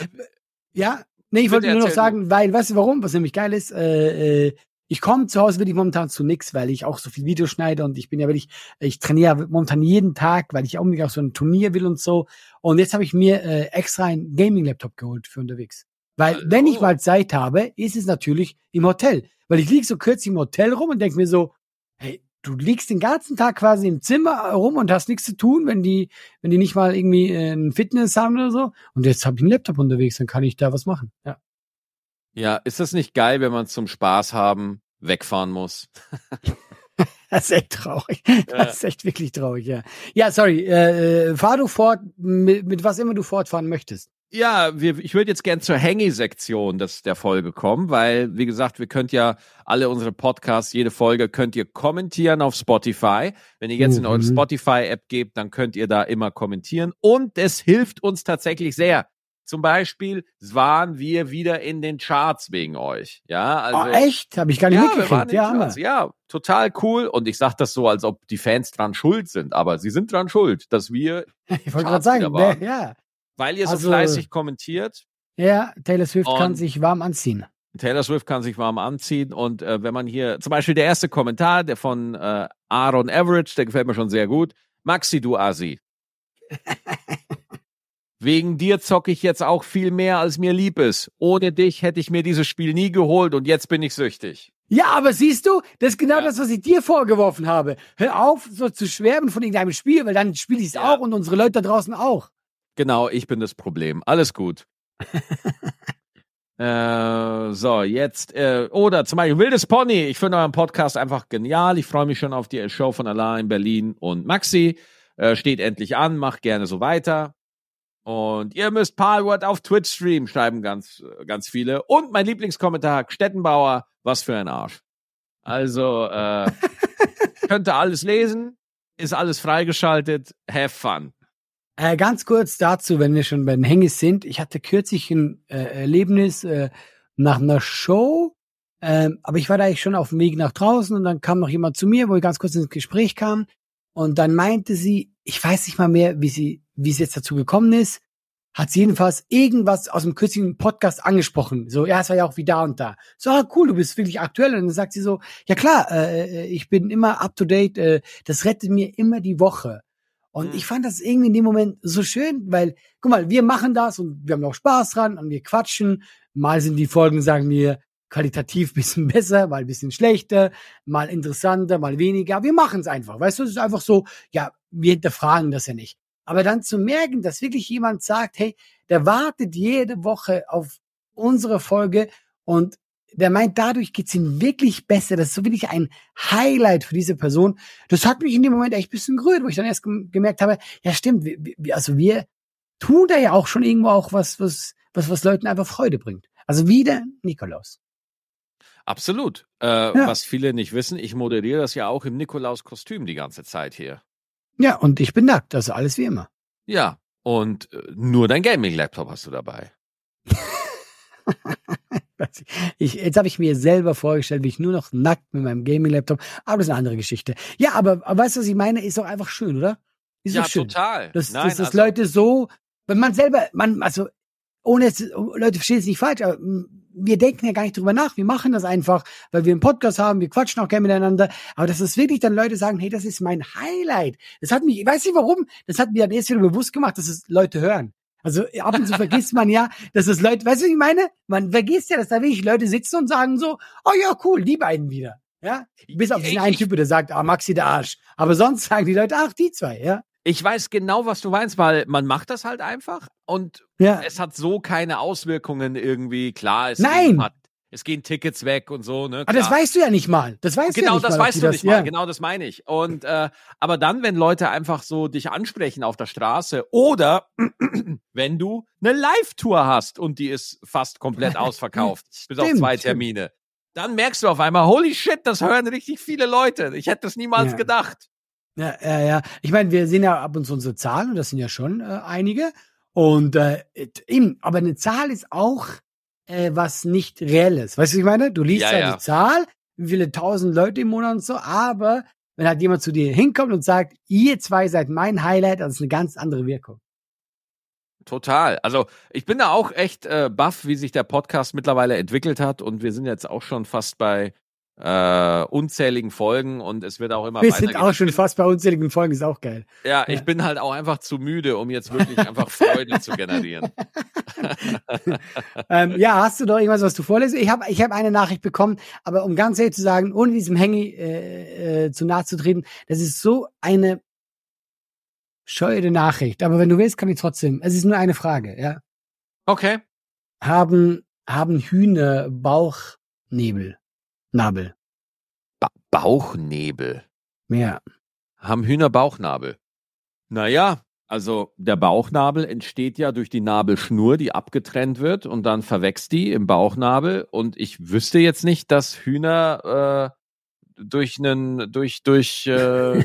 ja, nee, ich wollte nur noch sagen, weil, weißt du warum? Was nämlich geil ist, äh, äh, ich komme zu Hause wirklich momentan zu nix, weil ich auch so viel Videos schneide und ich bin ja wirklich, ich trainiere momentan jeden Tag, weil ich auch so ein Turnier will und so. Und jetzt habe ich mir äh, extra einen Gaming-Laptop geholt für unterwegs. Weil Hallo. wenn ich mal Zeit habe, ist es natürlich im Hotel. Weil ich lieg so kürzlich im Hotel rum und denk mir so, hey, du liegst den ganzen Tag quasi im Zimmer rum und hast nichts zu tun, wenn die, wenn die nicht mal irgendwie äh, ein Fitness haben oder so. Und jetzt habe ich einen Laptop unterwegs, dann kann ich da was machen. Ja. Ja, ist das nicht geil, wenn man zum Spaß haben wegfahren muss? Das ist echt traurig. Das ist echt wirklich traurig, ja. Ja, sorry. Äh, äh, fahr du fort mit, mit was immer du fortfahren möchtest. Ja, wir, ich würde jetzt gern zur Hängi-Sektion des, der Folge kommen, weil, wie gesagt, wir könnt ja alle unsere Podcasts, jede Folge könnt ihr kommentieren auf Spotify. Wenn ihr jetzt in eure Mhm. Spotify-App gebt, dann könnt ihr da immer kommentieren. Und es hilft uns tatsächlich sehr. Zum Beispiel waren wir wieder in den Charts wegen euch. Ja, also. oh, echt? Habe ich gar nicht Ja, mitgekriegt. Ja, Charts. ja, total cool. Und ich sage das so, als ob die Fans dran schuld sind, aber sie sind dran schuld, dass wir, Ich wollte gerade sagen, wieder waren. wer, ja. weil ihr so Also- fleißig kommentiert, Ja, Taylor Swift kann sich warm anziehen. Taylor Swift kann sich warm anziehen und äh, wenn man hier, zum Beispiel der erste Kommentar, der von äh, Aaron Average, der gefällt mir schon sehr gut. Maxi, du Asi. Wegen dir zocke ich jetzt auch viel mehr, als mir lieb ist. Ohne dich hätte ich mir dieses Spiel nie geholt und jetzt bin ich süchtig. Ja, aber siehst du, das ist genau Ja. das, was ich dir vorgeworfen habe. Hör auf, so zu schwärmen von irgendeinem Spiel, weil dann spiele ich es Ja. auch und unsere Leute da draußen auch. Genau, ich bin das Problem. Alles gut. äh, so, jetzt, äh, oder zum Beispiel Wildes Pony. Ich finde euren Podcast einfach genial. Ich freue mich schon auf die Show von Allah in Berlin und Maxi. Äh, steht endlich an, macht gerne so weiter. Und ihr müsst Palward auf Twitch streamen, schreiben ganz, ganz viele. Und mein Lieblingskommentar, Stettenbauer, was für ein Arsch. Also, äh, könnt ihr alles lesen, ist alles freigeschaltet, have fun. Äh, ganz kurz dazu, wenn wir schon bei den Hängis sind. Ich hatte kürzlich ein äh, Erlebnis äh, nach einer Show, ähm, aber ich war da eigentlich schon auf dem Weg nach draußen und dann kam noch jemand zu mir, wo ich ganz kurz ins Gespräch kam und dann meinte sie, ich weiß nicht mal mehr, wie sie, wie es jetzt dazu gekommen ist, hat sie jedenfalls irgendwas aus dem kürzlichen Podcast angesprochen. So, ja, es war ja auch wie da und da. So, ah, cool, du bist wirklich aktuell. Und dann sagt sie so, ja klar, äh, ich bin immer up to date, äh, das rettet mir immer die Woche. Und Mhm. ich fand das irgendwie in dem Moment so schön, weil, guck mal, wir machen das und wir haben auch Spaß dran und wir quatschen. Mal sind die Folgen, sagen wir, qualitativ bisschen besser, mal bisschen schlechter, mal interessanter, mal weniger. Wir machen es einfach. Weißt du, es ist einfach so, ja, wir hinterfragen das ja nicht. Aber dann zu merken, dass wirklich jemand sagt, hey, der wartet jede Woche auf unsere Folge und der meint, dadurch geht's ihm wirklich besser. Das ist so wirklich ein Highlight für diese Person. Das hat mich in dem Moment echt ein bisschen gerührt, wo ich dann erst gem- gemerkt habe, ja stimmt, wir, also wir tun da ja auch schon irgendwo auch was, was, was, was Leuten einfach Freude bringt. Also wieder Nikolaus. Absolut. Äh, Was viele nicht wissen, ich moderiere das ja auch im Nikolaus-Kostüm die ganze Zeit hier. Ja, und ich bin nackt, also alles wie immer. Ja. Und äh, nur dein Gaming-Laptop hast du dabei. Ich, jetzt habe ich mir selber vorgestellt, wie ich nur noch nackt mit meinem Gaming-Laptop, aber das ist eine andere Geschichte. Ja, aber, aber weißt du, was ich meine? Ist doch einfach schön, oder? Ist ja, doch schön. total. Dass, Nein, dass das also, Leute so, wenn man selber, man, also, ohne Leute verstehen es nicht falsch, aber mm, wir denken ja gar nicht drüber nach. Wir machen das einfach, weil wir einen Podcast haben, wir quatschen auch gerne miteinander. Aber dass es wirklich dann Leute sagen, hey, das ist mein Highlight. Das hat mich, ich weiß nicht warum, das hat mir dann erst wieder bewusst gemacht, dass es Leute hören. Also ab und zu vergisst man ja, dass es Leute, weißt du, was ich meine? Man vergisst ja, dass da wirklich Leute sitzen und sagen so, oh ja, cool, die beiden wieder. Ja? Bis auf diesen einen Typ, der sagt, ah, Maxi der Arsch. Aber sonst sagen die Leute, ach, die zwei, ja. Ich weiß genau, was du meinst, weil man macht das halt einfach und ja. es hat so keine Auswirkungen irgendwie. Klar, es Nein. Hat, es gehen Tickets weg und so. Ne? Aber das weißt du ja nicht mal. Das weißt genau, du ja nicht das mal, weißt du nicht mal. Genau, das meine ich. Und äh, aber dann, wenn Leute einfach so dich ansprechen auf der Straße oder wenn du eine Live-Tour hast und die ist fast komplett ausverkauft, bis auf zwei Termine, dann merkst du auf einmal, holy shit, das hören richtig viele Leute. Ich hätte das niemals ja. gedacht. Ja, ja, ja. Ich meine, wir sehen ja ab und zu unsere Zahlen und das sind ja schon äh, einige. Und äh, eben, aber eine Zahl ist auch äh, was nicht reelles. Weißt du, was ich meine? Du liest ja, ja, die Zahl, wie viele tausend Leute im Monat und so, aber wenn halt jemand zu dir hinkommt und sagt, ihr zwei seid mein Highlight, das ist eine ganz andere Wirkung. Total. Also ich bin da auch echt äh, baff, wie sich der Podcast mittlerweile entwickelt hat und wir sind jetzt auch schon fast bei äh, unzähligen Folgen und es wird auch immer Wir sind auch schon fast bei unzähligen Folgen, ist auch geil. Ja, ja, ich bin halt auch einfach zu müde, um jetzt wirklich einfach Freude zu generieren. ähm, ja, hast du doch irgendwas, was du vorlesen? Ich habe ich hab eine Nachricht bekommen, aber um ganz ehrlich zu sagen, ohne diesem Hengi äh, äh, zu nahe zu treten, das ist so eine scheue Nachricht. Aber wenn du willst, kann ich trotzdem. Es ist nur eine Frage, ja. Okay. Haben, haben Hühner Bauchnebel? Nabel. Ba Bauchnebel. Ja. Haben Hühner Bauchnabel? Naja, also der Bauchnabel entsteht ja durch die Nabelschnur, die abgetrennt wird und dann verwächst die im Bauchnabel. Und ich wüsste jetzt nicht, dass Hühner äh, durch einen, durch, durch, äh,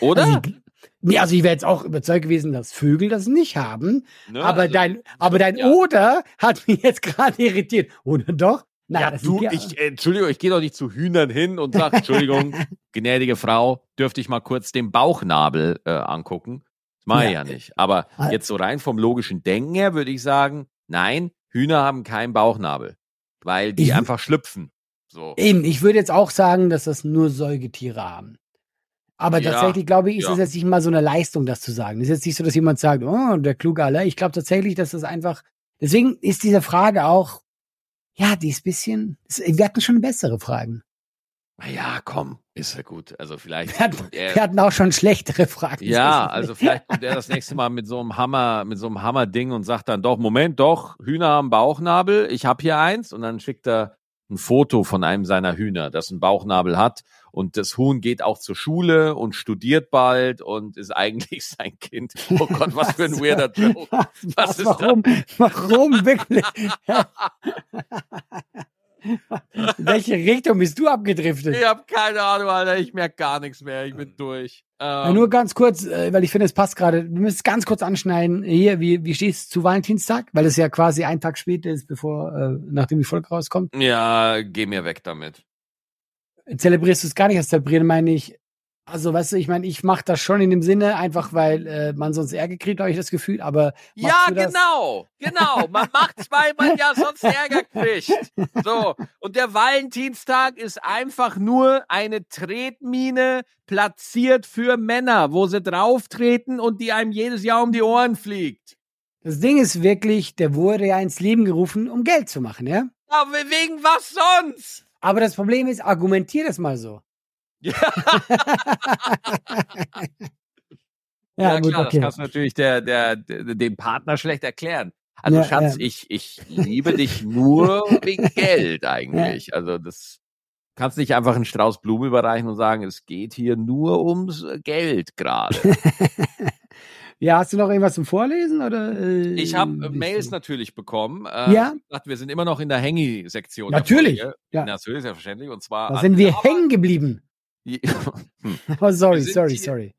oder? Also ich, nee, also ich wäre jetzt auch überzeugt gewesen, dass Vögel das nicht haben. Ne, aber also, dein, aber dein ja. Oder hat mich jetzt gerade irritiert. Oder doch? Nein, ja, du, ich, äh, Entschuldigung, ich gehe doch nicht zu Hühnern hin und sage, Entschuldigung, gnädige Frau, dürfte ich mal kurz den Bauchnabel äh, angucken? Das mache ich ja. ja nicht. Aber ah. jetzt so rein vom logischen Denken her würde ich sagen, nein, Hühner haben keinen Bauchnabel, weil die ich, einfach schlüpfen. So. Eben, ich würde jetzt auch sagen, dass das nur Säugetiere haben. Aber ja, tatsächlich, glaube ich, ist es jetzt nicht mal so eine Leistung, das zu sagen. Es ist jetzt nicht so, dass jemand sagt, oh, der kluge Aller. Ich glaube tatsächlich, dass das einfach, deswegen ist diese Frage auch ja, die ist bisschen, wir hatten schon bessere Fragen. Ja, komm, ist ja gut. Also vielleicht. Wir hatten, er, wir hatten auch schon schlechtere Fragen. Ja, also vielleicht kommt er das nächste Mal mit so einem Hammer, mit so einem Hammerding und sagt dann doch, Moment, doch, Hühner haben Bauchnabel, ich habe hier eins und dann schickt er ein Foto von einem seiner Hühner, das einen Bauchnabel hat. Und das Huhn geht auch zur Schule und studiert bald und ist eigentlich sein Kind. Oh Gott, was für ein weirder Joke. Was, ist warum? Das? Warum wirklich? In welche Richtung bist du abgedriftet? Ich habe keine Ahnung, Alter. Ich merke gar nichts mehr. Ich bin durch. Ähm, ja, nur ganz kurz, äh, weil ich finde, es passt gerade. Du müsst ganz kurz anschneiden. Hier, wie, wie stehst du zu Valentinstag? Weil es ja quasi ein Tag später ist, bevor, äh, nachdem die Folge rauskommt. Ja, geh mir weg damit. Zelebrierst du es gar nicht? Das Zelebrieren meine ich, also, weißt du, ich meine, ich mache das schon in dem Sinne, einfach weil äh, man sonst Ärger kriegt, habe ich das Gefühl, aber. Ja, genau, genau. Man macht es, weil man ja sonst Ärger kriegt. So. Und der Valentinstag ist einfach nur eine Tretmine platziert für Männer, wo sie drauftreten und die einem jedes Jahr um die Ohren fliegt. Das Ding ist wirklich, der wurde ja ins Leben gerufen, um Geld zu machen, ja? Aber wegen was sonst? Aber das Problem ist, argumentier das mal so. Ja, ja, ja gut, klar, okay. das kannst du natürlich der, der, der, dem Partner schlecht erklären. Also ja, Schatz, ja. ich, ich liebe dich nur wegen Geld eigentlich. Also das kannst nicht einfach einen Strauß Blumen überreichen und sagen, es geht hier nur ums Geld gerade. ja, hast du noch irgendwas zum Vorlesen oder? Äh, ich habe Mails natürlich bekommen. Äh, ja. Dachte, wir sind immer noch in der Hängi-Sektion. Natürlich. Ja. Natürlich, selbstverständlich. Und zwar. Da sind wir hängen geblieben. Hm. oh, sorry, sorry, hier, sorry.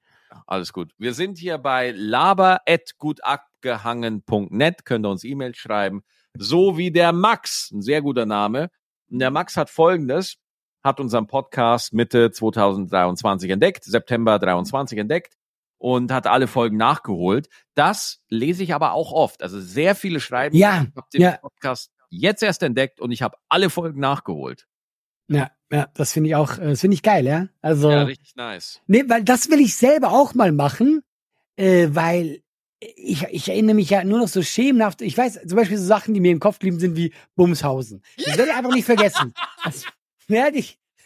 Alles gut. Wir sind hier bei laber.gutabgehangen.net. Könnt ihr uns E-Mail schreiben. So wie der Max, ein sehr guter Name. Und der Max hat folgendes, hat unseren Podcast Mitte 2023 entdeckt, September 23 entdeckt und hat alle Folgen nachgeholt. Das lese ich aber auch oft. Also sehr viele schreiben, ja, ich habe den ja. Podcast jetzt erst entdeckt und ich habe alle Folgen nachgeholt. Ja, ja, das finde ich auch, äh, das finde ich geil, ja. Also. Ja, richtig nice. Nee, weil das will ich selber auch mal machen, äh, weil ich, ich erinnere mich ja nur noch so schemenhaft. Ich weiß, zum Beispiel so Sachen, die mir im Kopf blieben, sind wie Bumshausen. Das werde ich einfach nicht vergessen. Das werde ich,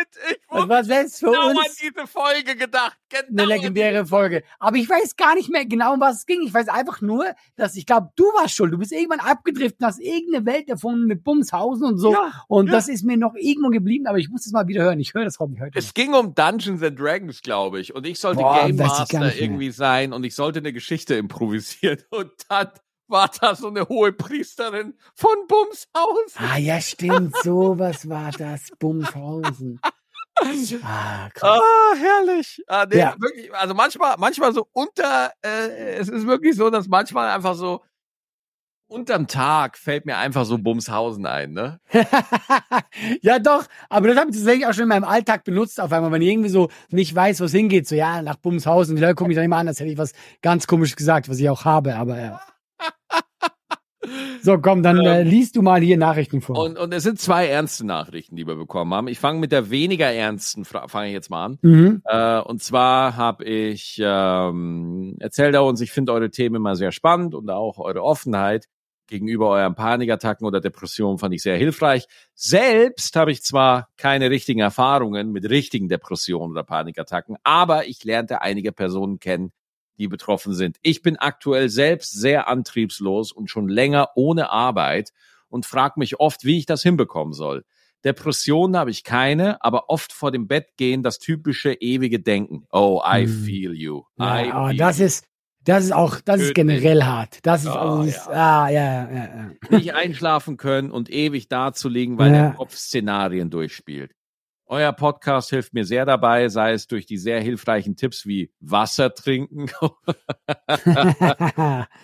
it. Ich Das war selbst für genau an uns diese Folge gedacht. Genau eine an legendäre Folge. Aber ich weiß gar nicht mehr genau, um was es ging. Ich weiß einfach nur, dass ich glaube, du warst schuld. Du bist irgendwann abgedriftet und hast irgendeine Welt erfunden mit Bumshausen und so. Ja, und ja. das ist mir noch irgendwo geblieben, aber ich muss es mal wieder hören. Ich höre das Hobby heute. Es ging um Dungeons and Dragons, glaube ich. Und ich sollte Boah, Game Master irgendwie sein und ich sollte eine Geschichte improvisieren. Und dann war da so eine hohe Priesterin von Bumshausen. Ah ja, stimmt. So was war das. Bumshausen. Ah, krass. Ah, herrlich. Ah, nee, Ja. wirklich, also manchmal, manchmal so unter, äh, es ist wirklich so, dass manchmal einfach so unterm Tag fällt mir einfach so Bumshausen ein, ne? ja, doch. Aber das habe ich tatsächlich auch schon in meinem Alltag benutzt. Auf einmal, wenn ich irgendwie so nicht weiß, wo es hingeht. So, ja, nach Bumshausen. Die Leute gucken mich dann immer an, als hätte ich was ganz komisches gesagt, was ich auch habe. Aber ja. So, komm, dann äh, liest du mal hier Nachrichten vor. Und, und es sind zwei ernste Nachrichten, die wir bekommen haben. Ich fange mit der weniger ernsten, fange ich jetzt mal an. mhm. Äh, und zwar habe ich ähm, erzählt er uns, ich finde eure Themen immer sehr spannend und auch eure Offenheit gegenüber euren Panikattacken oder Depressionen fand ich sehr hilfreich. Selbst habe ich zwar keine richtigen Erfahrungen mit richtigen Depressionen oder Panikattacken, aber ich lernte einige Personen kennen, die betroffen sind. Ich bin aktuell selbst sehr antriebslos und schon länger ohne Arbeit und frage mich oft, wie ich das hinbekommen soll. Depressionen habe ich keine, aber oft vor dem Bett gehen das typische ewige Denken. Oh, I Hm. feel you. I Ja, oh, feel das you. ist, das ist auch, das ist Tödlich. generell hart. Das ist, Oh, also, ist ja. ah, ja, ja, ja. nicht einschlafen können und ewig dazulegen, weil Ja. der Kopf Szenarien durchspielt. Euer Podcast hilft mir sehr dabei, sei es durch die sehr hilfreichen Tipps wie Wasser trinken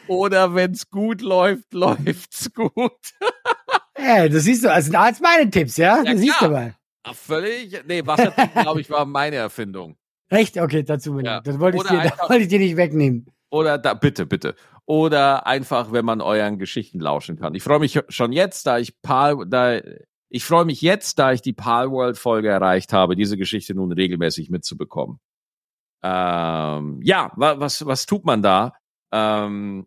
oder wenn's gut läuft, läuft's gut. ja, das siehst du, also als meine Tipps, ja? Ja, das siehst du mal. Ach, völlig? Nee, Wasser trinken, glaube ich, war meine Erfindung. Recht? Okay, dazu bin Ja. ich. Das wollte ich, dir, einfach- wollte ich dir nicht wegnehmen. Oder da, bitte, bitte. Oder einfach, wenn man euren Geschichten lauschen kann. Ich freue mich schon jetzt, da ich Pal, da, ich freue mich jetzt, da ich die Palworld Folge erreicht habe, diese Geschichte nun regelmäßig mitzubekommen. Ähm, ja, wa, was, was tut man da? Ähm,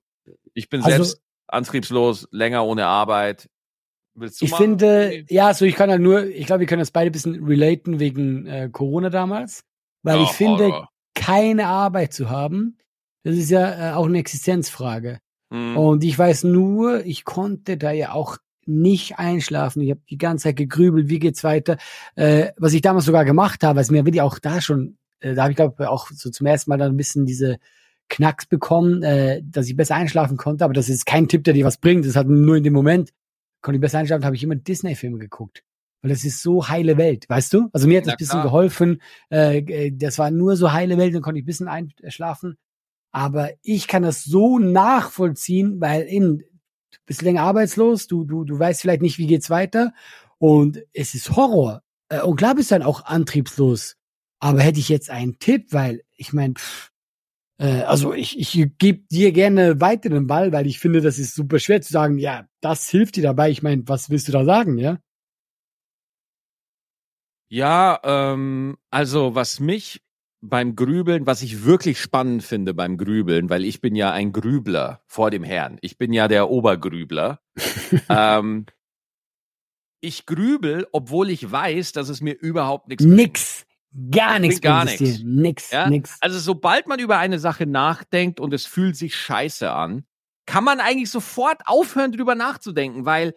ich bin Also- selbst antriebslos, länger ohne Arbeit. Willst du Ich mal? finde, ja, so ich kann halt nur, ich glaube, wir können das beide ein bisschen relaten wegen äh, Corona damals. Weil Ja, ich finde, Horror. keine Arbeit zu haben, das ist ja äh, auch eine Existenzfrage. Hm. Und ich weiß nur, ich konnte da ja auch nicht einschlafen. Ich habe die ganze Zeit gegrübelt, wie geht's weiter. Äh, was ich damals sogar gemacht habe, ist mir wirklich auch da schon, äh, da habe ich glaube auch so zum ersten Mal dann ein bisschen diese Knacks bekommen, äh, dass ich besser einschlafen konnte. Aber das ist kein Tipp, der dir was bringt. Das halt nur in dem Moment. Konnte ich besser einschlafen, habe ich immer Disney-Filme geguckt. Weil das ist so heile Welt, weißt du? Also mir hat das ein bisschen geholfen. Äh, äh, das war nur so heile Welt, dann konnte ich ein bisschen einschlafen. Aber ich kann das so nachvollziehen, weil in, bist länger arbeitslos, du, du, du weißt vielleicht nicht, wie geht's weiter. Und es ist Horror. Äh, Und klar bist du dann auch antriebslos. Aber hätte ich jetzt einen Tipp, weil ich meine, äh, also ich, ich gebe dir gerne weiter den Ball, weil ich finde, das ist super schwer zu sagen, ja, das hilft dir dabei. Ich meine, was willst du da sagen, ja? Ja, ähm, also was mich beim Grübeln, was ich wirklich spannend finde beim Grübeln, weil ich bin ja ein Grübler vor dem Herrn. Ich bin ja der Obergrübler. ähm, ich grübel, obwohl ich weiß, dass es mir überhaupt nichts bringt. Nix. Gar nichts. Gar nichts. Nix, Ja? nix. Also sobald man über eine Sache nachdenkt und es fühlt sich scheiße an, kann man eigentlich sofort aufhören, drüber nachzudenken, weil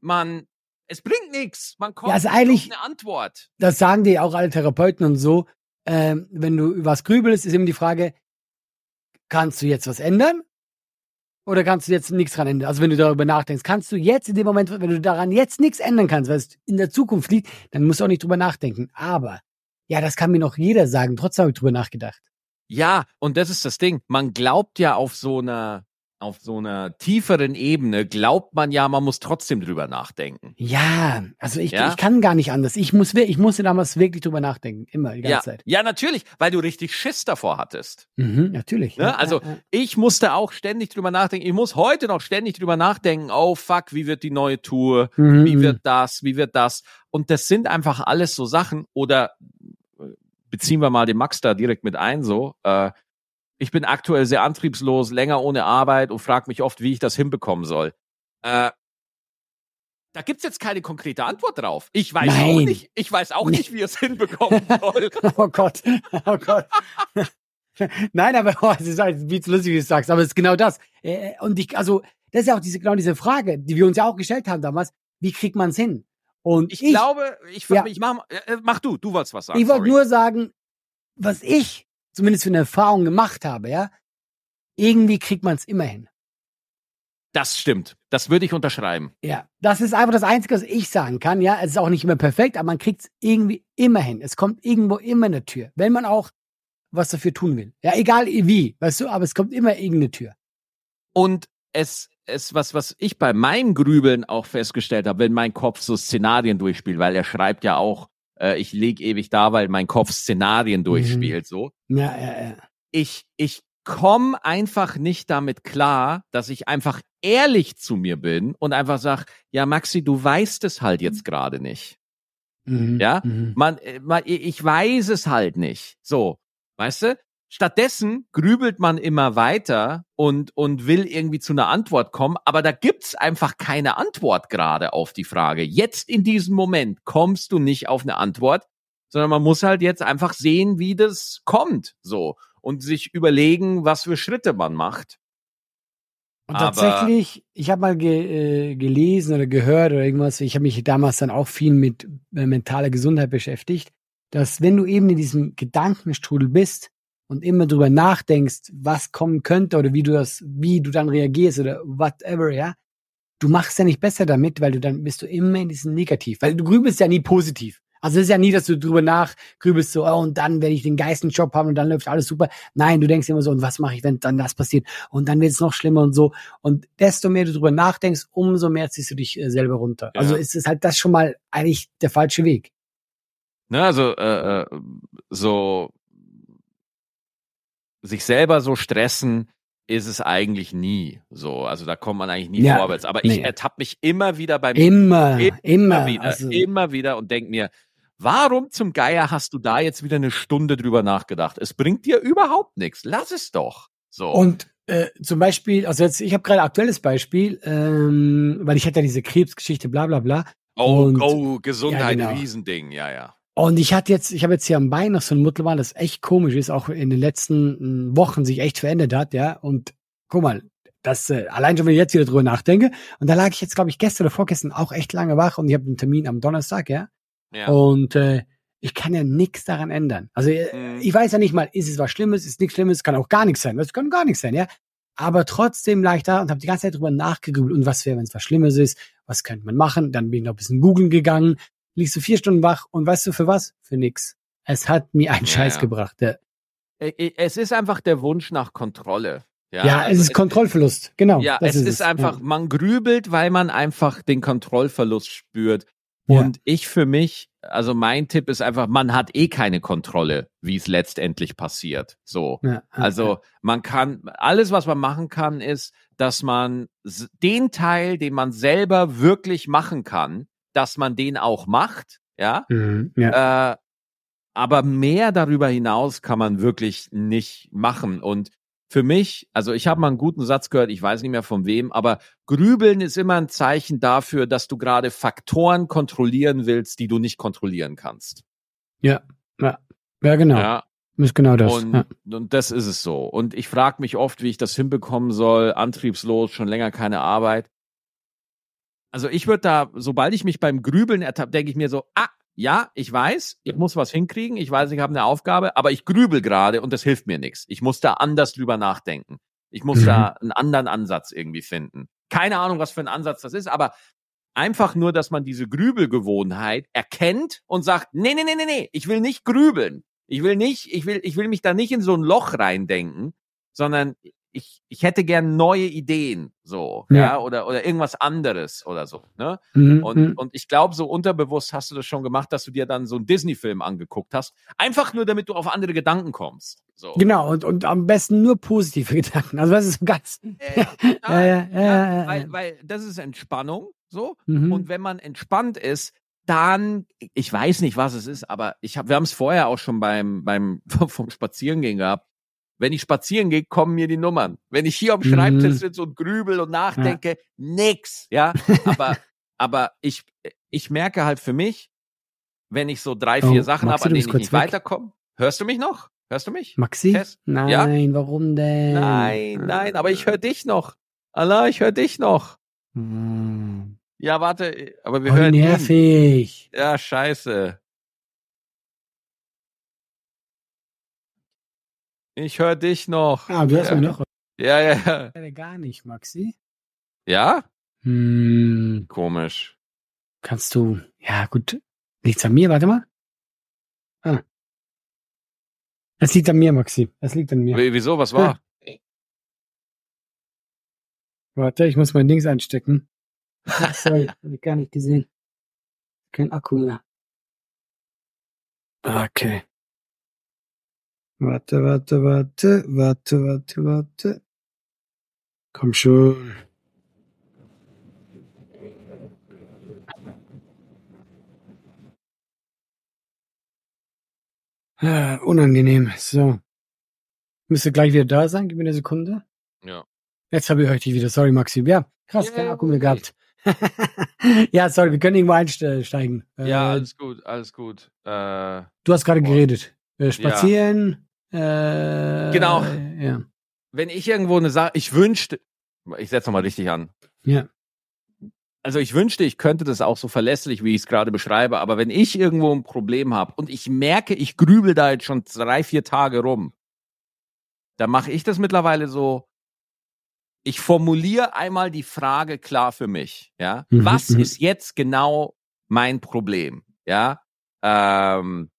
man, es bringt nichts. Man kommt Ja, also eigentlich- auf eine Antwort. Das sagen dir auch alle Therapeuten und so. Ähm, wenn du über was grübelst, ist eben die Frage, kannst du jetzt was ändern? Oder kannst du jetzt nichts dran ändern? Also wenn du darüber nachdenkst, kannst du jetzt in dem Moment, wenn du daran jetzt nichts ändern kannst, weil es in der Zukunft liegt, dann musst du auch nicht drüber nachdenken. Aber, ja, das kann mir noch jeder sagen. Trotzdem habe ich drüber nachgedacht. Ja, und das ist das Ding. Man glaubt ja auf so einer, auf so einer tieferen Ebene, glaubt man ja, man muss trotzdem drüber nachdenken. Ja, also ich, Ja? ich kann gar nicht anders. Ich muss, ich musste damals wirklich drüber nachdenken. Immer, die ganze Ja, Zeit. ja, natürlich, weil du richtig Schiss davor hattest. Mhm, natürlich. Ne? Ja, Also ich musste auch ständig drüber nachdenken. Ich muss heute noch ständig drüber nachdenken. Oh fuck, wie wird die neue Tour? Mhm, Wie wird das? Wie wird das? Und das sind einfach alles so Sachen. Oder äh, beziehen wir mal den Max da direkt mit ein. So, äh, ich bin aktuell sehr antriebslos, länger ohne Arbeit und frage mich oft, wie ich das hinbekommen soll. Äh, da gibt's jetzt keine konkrete Antwort drauf. Ich weiß Nein. auch nicht, ich weiß auch nicht, wie es hinbekommen soll. Oh Gott, oh Gott. Nein, aber oh, es ist halt, wie lustig, wie du es sagst, aber es ist genau das. Äh, Und ich, also, das ist ja auch diese, genau diese Frage, die wir uns ja auch gestellt haben damals. Wie kriegt man's hin? Und Ich, glaube, ich, Ja. ich mach, äh, mach du, du wolltest was sagen. ich wollte nur sagen, was ich zumindest für eine Erfahrung gemacht habe, ja, irgendwie kriegt man's immer hin. Das stimmt. Das würde ich unterschreiben. Ja, das ist einfach das Einzige, was ich sagen kann. Ja, es ist auch nicht immer perfekt, aber man kriegt es irgendwie immer hin. Es kommt irgendwo immer eine Tür, wenn man auch was dafür tun will. Ja, egal wie, weißt du, aber es kommt immer irgendeine Tür. Und es, es, was, was ich bei meinem Grübeln auch festgestellt habe, wenn mein Kopf so Szenarien durchspielt, weil er schreibt ja auch, äh, ich lieg ewig da, weil mein Kopf Szenarien durchspielt, so. Ja, ja, ja. Ich, ich komme einfach nicht damit klar, dass ich einfach ehrlich zu mir bin und einfach sag, ja, Maxi, du weißt es halt jetzt gerade nicht. Mhm. Ja? Mhm. Man, äh, man, ich weiß es halt nicht. So, weißt du? Stattdessen grübelt man immer weiter und, und will irgendwie zu einer Antwort kommen, aber da gibt's einfach keine Antwort gerade auf die Frage. Jetzt in diesem Moment kommst du nicht auf eine Antwort, sondern man muss halt jetzt einfach sehen, wie das kommt, so. Und sich überlegen, was für Schritte man macht. Und Aber- tatsächlich, ich habe mal ge, äh, gelesen oder gehört oder irgendwas, ich habe mich damals dann auch viel mit äh, mentaler Gesundheit beschäftigt, dass wenn du eben in diesem Gedankenstrudel bist und immer drüber nachdenkst, was kommen könnte oder wie du das, wie du dann reagierst oder whatever, ja, du machst ja nicht besser damit, weil du dann bist du immer in diesem Negativ, weil du grübelst ja nie positiv. Also es ist ja nie, dass du drüber nachgrübelst, so, oh, und dann werde ich den geilsten Job haben und dann läuft alles super. Nein, du denkst immer so, und was mache ich, wenn dann das passiert? Und dann wird es noch schlimmer und so. Und desto mehr du drüber nachdenkst, umso mehr ziehst du dich äh, selber runter. Ja. Also ist es halt das schon mal eigentlich der falsche Weg. Ne, also äh, äh, so sich selber so stressen ist es eigentlich nie so. Also da kommt man eigentlich nie Ja, vorwärts. Aber ich nee. ertappe mich immer wieder beim Immer, Immer immer. wieder, also, immer wieder und denk mir, warum zum Geier hast du da jetzt wieder eine Stunde drüber nachgedacht? Es bringt dir überhaupt nichts. Lass es doch. So. Und äh, zum Beispiel, also jetzt, ich habe gerade aktuelles Beispiel, ähm, weil ich hatte ja diese Krebsgeschichte, bla bla bla. oh, und- oh, Gesundheit, Ja, genau. Riesending, ja, ja. Und ich hatte jetzt, ich habe jetzt hier am Bein noch so ein Muttermal, das echt komisch ist, auch in den letzten mm, Wochen sich echt verändert hat, ja. Und guck mal, das äh, allein schon, wenn ich jetzt wieder drüber nachdenke. Und da lag ich jetzt, glaube ich, gestern oder vorgestern auch echt lange wach und ich habe einen Termin am Donnerstag, ja. ja. Und äh, ich kann ja nichts daran ändern. Also äh, Mhm. ich weiß ja nicht mal, ist es was Schlimmes, ist nichts Schlimmes, kann auch gar nichts sein. Es kann gar nichts sein, ja. Aber trotzdem lag ich da und habe die ganze Zeit drüber nachgegrübelt. Und was wäre, wenn es was Schlimmes ist? Was könnte man machen? Dann bin ich noch ein bisschen googeln gegangen, liegst du vier Stunden wach und weißt du für was? Für nix. Es hat mir einen Ja, Scheiß ja. gebracht. Ja, Es ist einfach der Wunsch nach Kontrolle. Ja, ja, es also ist Kontrollverlust. Genau. Ja, es ist, einfach, Ja. man grübelt, weil man einfach den Kontrollverlust spürt. Und ich für mich, also mein Tipp ist einfach, man hat eh keine Kontrolle, wie es letztendlich passiert. So. Ja, Also man kann, alles, was man machen kann, ist, dass man den Teil, den man selber wirklich machen kann, dass man den auch macht, ja. ja. Mhm, ja. Äh, aber mehr darüber hinaus kann man wirklich nicht machen. Und für mich, also ich habe mal einen guten Satz gehört, ich weiß nicht mehr von wem, aber Grübeln ist immer ein Zeichen dafür, dass du gerade Faktoren kontrollieren willst, die du nicht kontrollieren kannst. ja, genau. Ja, Ist genau das. und, ja. und das ist es so. Und ich frage mich oft, wie ich das hinbekommen soll, antriebslos, schon länger keine Arbeit. Also ich würde da, sobald ich mich beim Grübeln ertappe, denke ich mir so, ah, ja, ich weiß, ich muss was hinkriegen, ich weiß, ich habe eine Aufgabe, aber ich grübel gerade und das hilft mir nichts. Ich muss da anders drüber nachdenken. Ich muss Mhm. da einen anderen Ansatz irgendwie finden. Keine Ahnung, was für ein Ansatz das ist, aber einfach nur, dass man diese Grübelgewohnheit erkennt und sagt, nee, nee, nee, nee, nee, ich will nicht grübeln. Ich will nicht, ich will, ich will mich da nicht in so ein Loch reindenken, sondern ich, ich hätte gern neue Ideen, so, ja, Ja. oder, oder irgendwas anderes oder so, ne? Mhm, Und, mhm. und ich glaube, so unterbewusst hast du das schon gemacht, dass du dir dann so einen Disney-Film angeguckt hast. Einfach nur, damit du auf andere Gedanken kommst. So. Genau, und, und am besten nur positive Gedanken. Also das ist ganz. Äh, ja, ja, ja. Weil, weil das ist Entspannung, so. Mhm. Und wenn man entspannt ist, dann, ich weiß nicht, was es ist, aber ich hab, wir haben es vorher auch schon beim, beim vom Spazierengehen gehabt. Wenn ich spazieren gehe, kommen mir die Nummern. Wenn ich hier am Mhm. Schreibtisch sitze und grübel und nachdenke, nix, ja. Aber, aber ich, ich merke halt für mich, wenn ich so drei, vier oh, Sachen habe, an denen ich nicht weiterkomme. Hörst du mich noch? Hörst du mich? Maxi? Tess? Nein, ja? warum denn? Nein, nein, aber ich höre dich noch. Allah, ich höre dich noch. Hm. Ja, warte, aber wir oh, hören nervig. Ihn. Ja, scheiße. Ich höre dich noch. Ah, du hörst ja. mich noch. Ja, ja, ja. Gar nicht, Maxi. Ja? Hm. Komisch. Kannst du, ja gut, liegt's an mir, warte mal. Ah. Es liegt an mir, Maxi. Es liegt an mir. W wieso, was war? Ja. Warte, ich muss mein Dings einstecken. Sorry, hab ich gar nicht gesehen. Kein Akku mehr. Okay. Warte, warte, warte, warte, warte, warte. Komm schon. Ah, unangenehm. So. Müsste gleich wieder da sein. Gib mir eine Sekunde. Ja. Jetzt habe ich euch wieder. Sorry, Maxim. Ja, krass, yeah, kein Akku mehr gehabt. ja, sorry, wir können irgendwo einsteigen. Ja, äh, alles gut, alles gut. Äh, du hast gerade geredet. Äh, spazieren. Äh, genau. Ja. Wenn ich irgendwo eine Sache, ich wünschte, ich setze nochmal richtig an. Ja also ich wünschte, ich könnte das auch so verlässlich, wie ich es gerade beschreibe, aber wenn ich irgendwo ein Problem habe und ich merke, ich grübel da jetzt schon drei, vier Tage rum, dann mache ich das mittlerweile so, ich formuliere einmal die Frage klar für mich, ja. Mhm. Was mhm. ist jetzt genau mein Problem, ja? Ähm,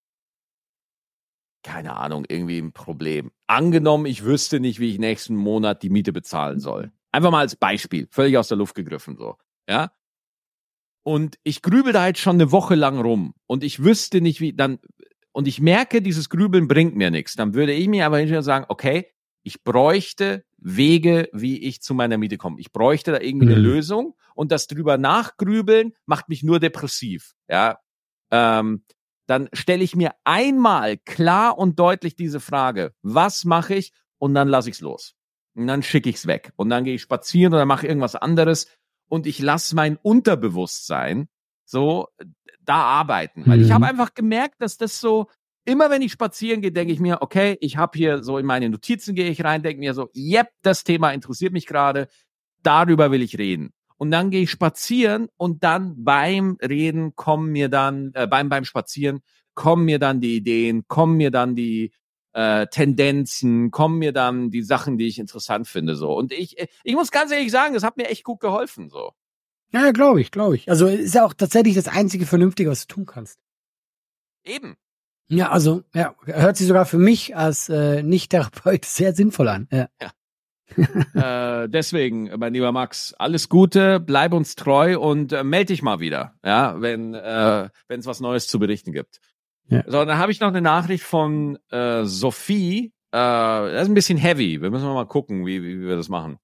keine Ahnung, irgendwie ein Problem. Angenommen, ich wüsste nicht, wie ich nächsten Monat die Miete bezahlen soll. Einfach mal als Beispiel, völlig aus der Luft gegriffen so ja. Und ich grübel da jetzt schon eine Woche lang rum und ich wüsste nicht, wie dann, und ich merke, dieses Grübeln bringt mir nichts. Dann würde ich mir aber hinterher sagen, okay, ich bräuchte Wege, wie ich zu meiner Miete komme. Ich bräuchte da irgendwie mhm. eine Lösung und das drüber nachgrübeln macht mich nur depressiv, ja. Ähm, dann stelle ich mir einmal klar und deutlich diese Frage, was mache ich? Und dann lasse ich es los. Und dann schicke ich es weg. Und dann gehe ich spazieren oder mache irgendwas anderes und ich lasse mein Unterbewusstsein so da arbeiten. Weil mhm. ich habe einfach gemerkt, dass das so, immer wenn ich spazieren gehe, denke ich mir, okay, ich habe hier so in meine Notizen gehe ich rein, denke mir so, yep, das Thema interessiert mich gerade, darüber will ich reden. Und dann gehe ich spazieren und dann beim Reden kommen mir dann, äh, beim, beim Spazieren kommen mir dann die Ideen, kommen mir dann die, äh, Tendenzen, kommen mir dann die Sachen, die ich interessant finde, so. Und ich, äh, ich muss ganz ehrlich sagen, das hat mir echt gut geholfen, so. Ja, glaube ich, glaube ich. Also ist ja auch tatsächlich das einzige Vernünftige, was du tun kannst. Eben. Ja, also ja, hört sich sogar für mich als äh, Nicht-Therapeut sehr sinnvoll an. Ja. ja. Äh, deswegen, mein lieber Max, alles Gute, bleib uns treu und äh, melde dich mal wieder, ja, wenn äh, wenn es was Neues zu berichten gibt. Ja. So, dann habe ich noch eine Nachricht von äh, Sophie. Äh, das ist ein bisschen heavy. Wir müssen mal gucken, wie, wie, wie wir das machen.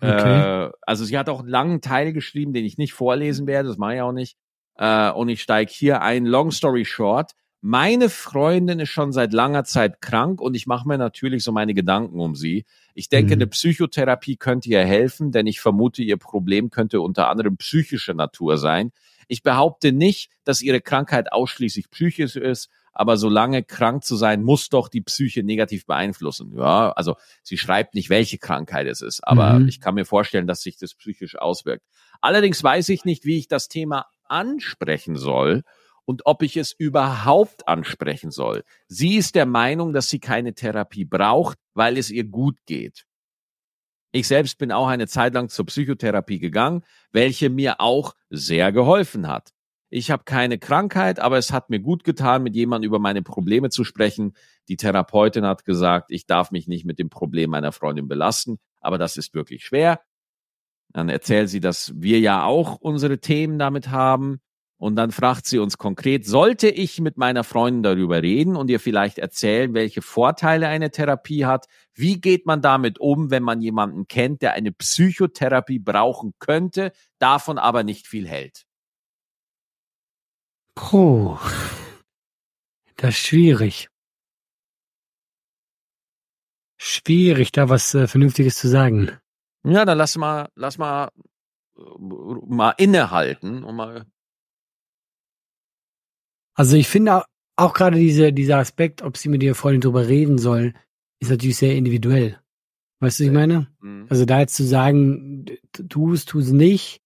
Okay. Äh, also sie hat auch einen langen Teil geschrieben, den ich nicht vorlesen werde. Das mache ich auch nicht. Äh, und ich steige hier ein. Long story short. Meine Freundin ist schon seit langer Zeit krank und ich mache mir natürlich so meine Gedanken um sie. Ich denke, mhm. eine Psychotherapie könnte ihr helfen, denn ich vermute, ihr Problem könnte unter anderem psychischer Natur sein. Ich behaupte nicht, dass ihre Krankheit ausschließlich psychisch ist, aber solange krank zu sein, muss doch die Psyche negativ beeinflussen. Ja, also sie schreibt nicht, welche Krankheit es ist, aber mhm. ich kann mir vorstellen, dass sich das psychisch auswirkt. Allerdings weiß ich nicht, wie ich das Thema ansprechen soll und ob ich es überhaupt ansprechen soll. Sie ist der Meinung, dass sie keine Therapie braucht, weil es ihr gut geht. Ich selbst bin auch eine Zeit lang zur Psychotherapie gegangen, welche mir auch sehr geholfen hat. Ich habe keine Krankheit, aber es hat mir gut getan, mit jemandem über meine Probleme zu sprechen. Die Therapeutin hat gesagt, ich darf mich nicht mit dem Problem meiner Freundin belasten, aber das ist wirklich schwer. Dann erzählt sie, dass wir ja auch unsere Themen damit haben. Und dann fragt sie uns konkret, sollte ich mit meiner Freundin darüber reden und ihr vielleicht erzählen, welche Vorteile eine Therapie hat? Wie geht man damit um, wenn man jemanden kennt, der eine Psychotherapie brauchen könnte, davon aber nicht viel hält? Puh, das ist schwierig. Schwierig, da was äh, Vernünftiges zu sagen. Ja, dann lass mal, lass mal mal innehalten und mal. Also ich finde auch, gerade diese, dieser Aspekt, ob sie mit ihrer Freundin drüber reden soll, ist natürlich sehr individuell. Weißt du, was ich meine? Mhm. Also da jetzt zu sagen, tu es, tu es nicht.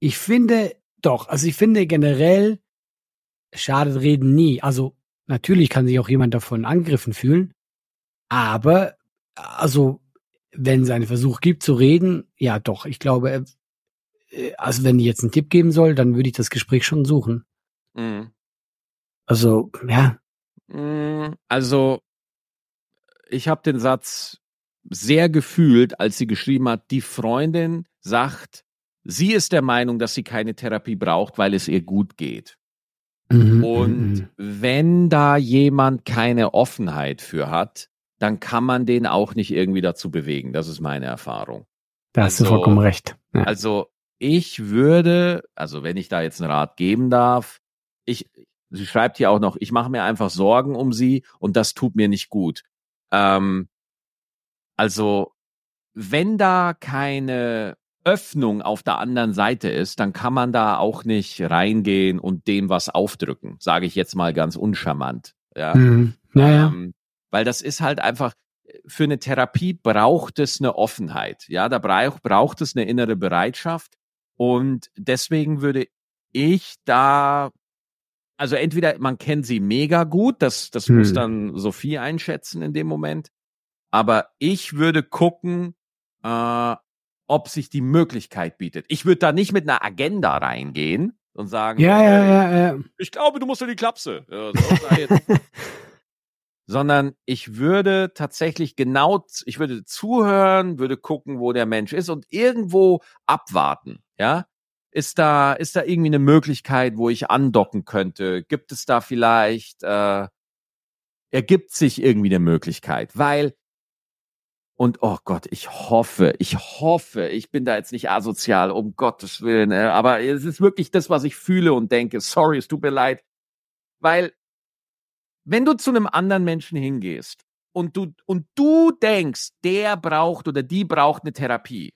Ich finde doch, also ich finde generell, schadet reden nie. Also natürlich kann sich auch jemand davon angegriffen fühlen, aber also wenn es einen Versuch gibt zu reden, ja doch, ich glaube, äh, also wenn ich jetzt einen Tipp geben soll, dann würde ich das Gespräch schon suchen. Mhm. Also, ja. Mhm, also, ich habe den Satz sehr gefühlt, als sie geschrieben hat, die Freundin sagt, sie ist der Meinung, dass sie keine Therapie braucht, weil es ihr gut geht. Mhm, und mhm. wenn da jemand keine Offenheit für hat, dann kann man den auch nicht irgendwie dazu bewegen. Das ist meine Erfahrung. Da hast also, du vollkommen recht. Ja. Also ich würde, also wenn ich da jetzt einen Rat geben darf, sie schreibt hier auch noch, ich mache mir einfach Sorgen um sie und das tut mir nicht gut. Ähm, also wenn da keine Öffnung auf der anderen Seite ist, dann kann man da auch nicht reingehen und dem was aufdrücken, sage ich jetzt mal ganz uncharmant. Ja. Mhm. Naja. Ähm, weil das ist halt einfach, für eine Therapie braucht es eine Offenheit. Ja, da braucht, braucht es eine innere Bereitschaft. Und deswegen würde ich da, also entweder man kennt sie mega gut, das, das hm. muss dann Sophie einschätzen in dem Moment. Aber ich würde gucken, äh, ob sich die Möglichkeit bietet. Ich würde da nicht mit einer Agenda reingehen und sagen, ja, ja, ja, ja. ich glaube, du musst in die Klapse. Ja, so, sondern ich würde tatsächlich genau, ich würde zuhören, würde gucken, wo der Mensch ist und irgendwo abwarten, ja. Ist da, ist da irgendwie eine Möglichkeit, wo ich andocken könnte? Gibt es da vielleicht, äh, ergibt sich irgendwie eine Möglichkeit? Weil und oh Gott, ich hoffe, ich hoffe, ich bin da jetzt nicht asozial, um Gottes Willen, äh, aber es ist wirklich das, was ich fühle und denke. Sorry, es tut mir leid. Weil, wenn du zu einem anderen Menschen hingehst und du, und du denkst, der braucht oder die braucht eine Therapie,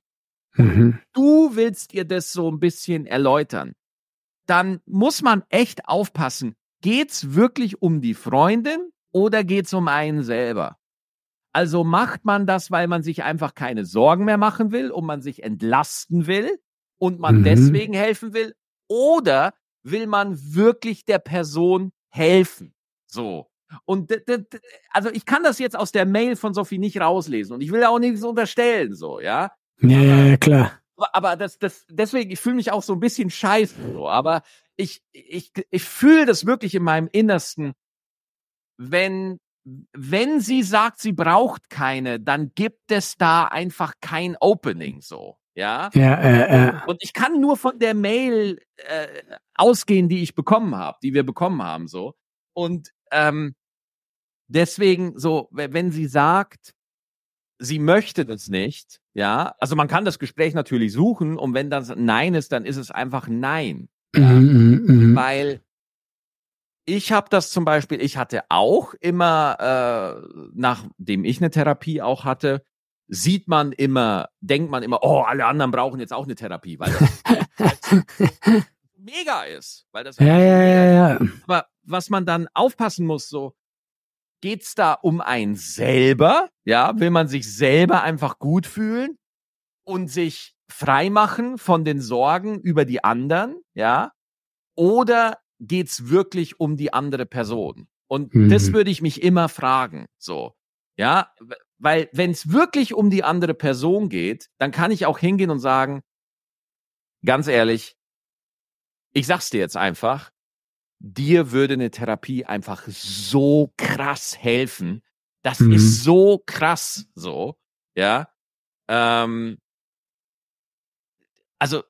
mhm. du willst ihr das so ein bisschen erläutern, dann muss man echt aufpassen. Geht's wirklich um die Freundin oder geht's um einen selber? Also macht man das, weil man sich einfach keine Sorgen mehr machen will und man sich entlasten will und man mhm. deswegen helfen will? Oder will man wirklich der Person helfen? So. Und also ich kann das jetzt aus der Mail von Sophie nicht rauslesen und ich will auch nichts unterstellen, so, ja? Ja, ja, klar. Aber, aber das, das, deswegen, ich fühle mich auch so ein bisschen scheiße, so, aber ich, ich, ich fühle das wirklich in meinem Innersten, wenn wenn sie sagt, sie braucht keine, dann gibt es da einfach kein Opening so. Ja, ja äh, äh. und ich kann nur von der Mail äh, ausgehen, die ich bekommen habe, die wir bekommen haben, so. Und ähm, deswegen, so, wenn sie sagt, sie möchte das nicht, ja, also man kann das Gespräch natürlich suchen und wenn das Nein ist, dann ist es einfach Nein. Ja? Mhm, mh, mh. Weil ich habe das zum Beispiel, ich hatte auch immer, äh, nachdem ich eine Therapie auch hatte, sieht man immer, denkt man immer, oh, alle anderen brauchen jetzt auch eine Therapie, weil das mega ist. Weil das ja, ja, ja, ja. Aber was man dann aufpassen muss, so, geht's da um ein selber? Ja, will man sich selber einfach gut fühlen und sich frei machen von den Sorgen über die anderen? Ja? Oder geht's wirklich um die andere Person? Und mhm. das würde ich mich immer fragen, so. Ja, weil wenn es wirklich um die andere Person geht, dann kann ich auch hingehen und sagen, ganz ehrlich, ich sag's dir jetzt einfach, dir würde eine Therapie einfach so krass helfen. Das mhm. ist so krass, so, ja. Ähm, also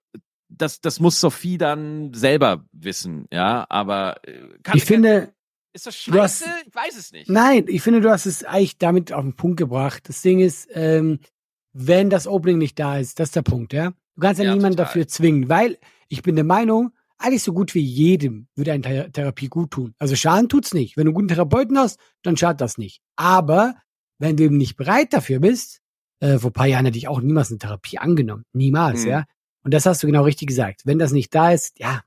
das, das muss Sophie dann selber wissen, ja, aber äh, kann ich finde, ist das scheiße? Hast, ich weiß es nicht. Nein, ich finde, du hast es eigentlich damit auf den Punkt gebracht. Das Ding ist, ähm, wenn das Opening nicht da ist, das ist der Punkt, ja. Du kannst ja, ja niemanden dafür zwingen, weil ich bin der Meinung, eigentlich so gut wie jedem würde eine Thera Therapie gut tun. Also Schaden tut's nicht. Wenn du einen guten Therapeuten hast, dann schadet das nicht. Aber wenn du eben nicht bereit dafür bist, äh, vor paar Jahren hätte ich auch niemals eine Therapie angenommen. Niemals, hm. ja. Und das hast du genau richtig gesagt. Wenn das nicht da ist, ja,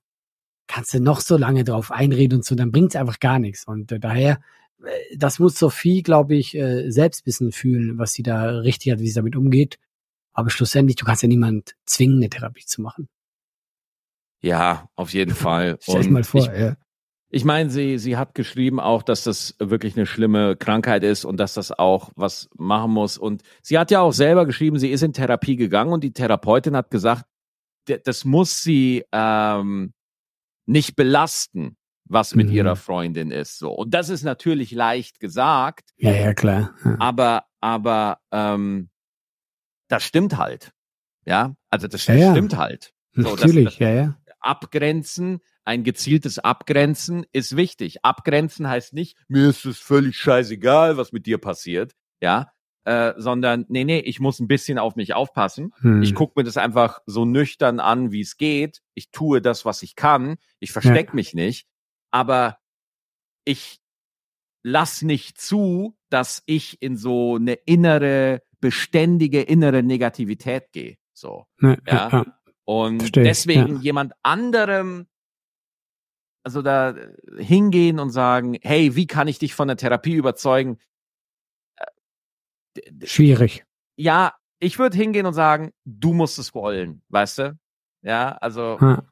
kannst du noch so lange drauf einreden und so, dann bringt es einfach gar nichts. Und äh, daher, äh, das muss Sophie, glaube ich, äh, selbst wissen fühlen, was sie da richtig hat, wie sie damit umgeht. Aber schlussendlich, du kannst ja niemand zwingen, eine Therapie zu machen. Ja, auf jeden Fall. Stell mal vor, ich, ja. Ich meine, sie, sie hat geschrieben auch, dass das wirklich eine schlimme Krankheit ist und dass das auch was machen muss. Und sie hat ja auch selber geschrieben, sie ist in Therapie gegangen und die Therapeutin hat gesagt, das muss sie ähm, nicht belasten, was mit mhm. ihrer Freundin ist. So. Und das ist natürlich leicht gesagt. Ja, ja, klar. Ja. Aber, aber ähm, das stimmt halt. Ja, also das ja, stimmt ja. halt. So, natürlich, das, das, ja, ja. Abgrenzen ein gezieltes Abgrenzen ist wichtig. Abgrenzen heißt nicht, mir ist es völlig scheißegal, was mit dir passiert, ja, äh, sondern nee, nee, ich muss ein bisschen auf mich aufpassen. Hm. Ich gucke mir das einfach so nüchtern an, wie es geht. Ich tue das, was ich kann. Ich verstecke ja. mich nicht, aber ich lass nicht zu, dass ich in so eine innere, beständige innere Negativität gehe. So, ja. ja. ja. Und Verstehe, deswegen jemand anderem also da äh, hingehen und sagen, hey, wie kann ich dich von der Therapie überzeugen? Äh, Schwierig. Ja, ich würde hingehen und sagen, du musst es wollen, weißt du? Ja, also. Ja,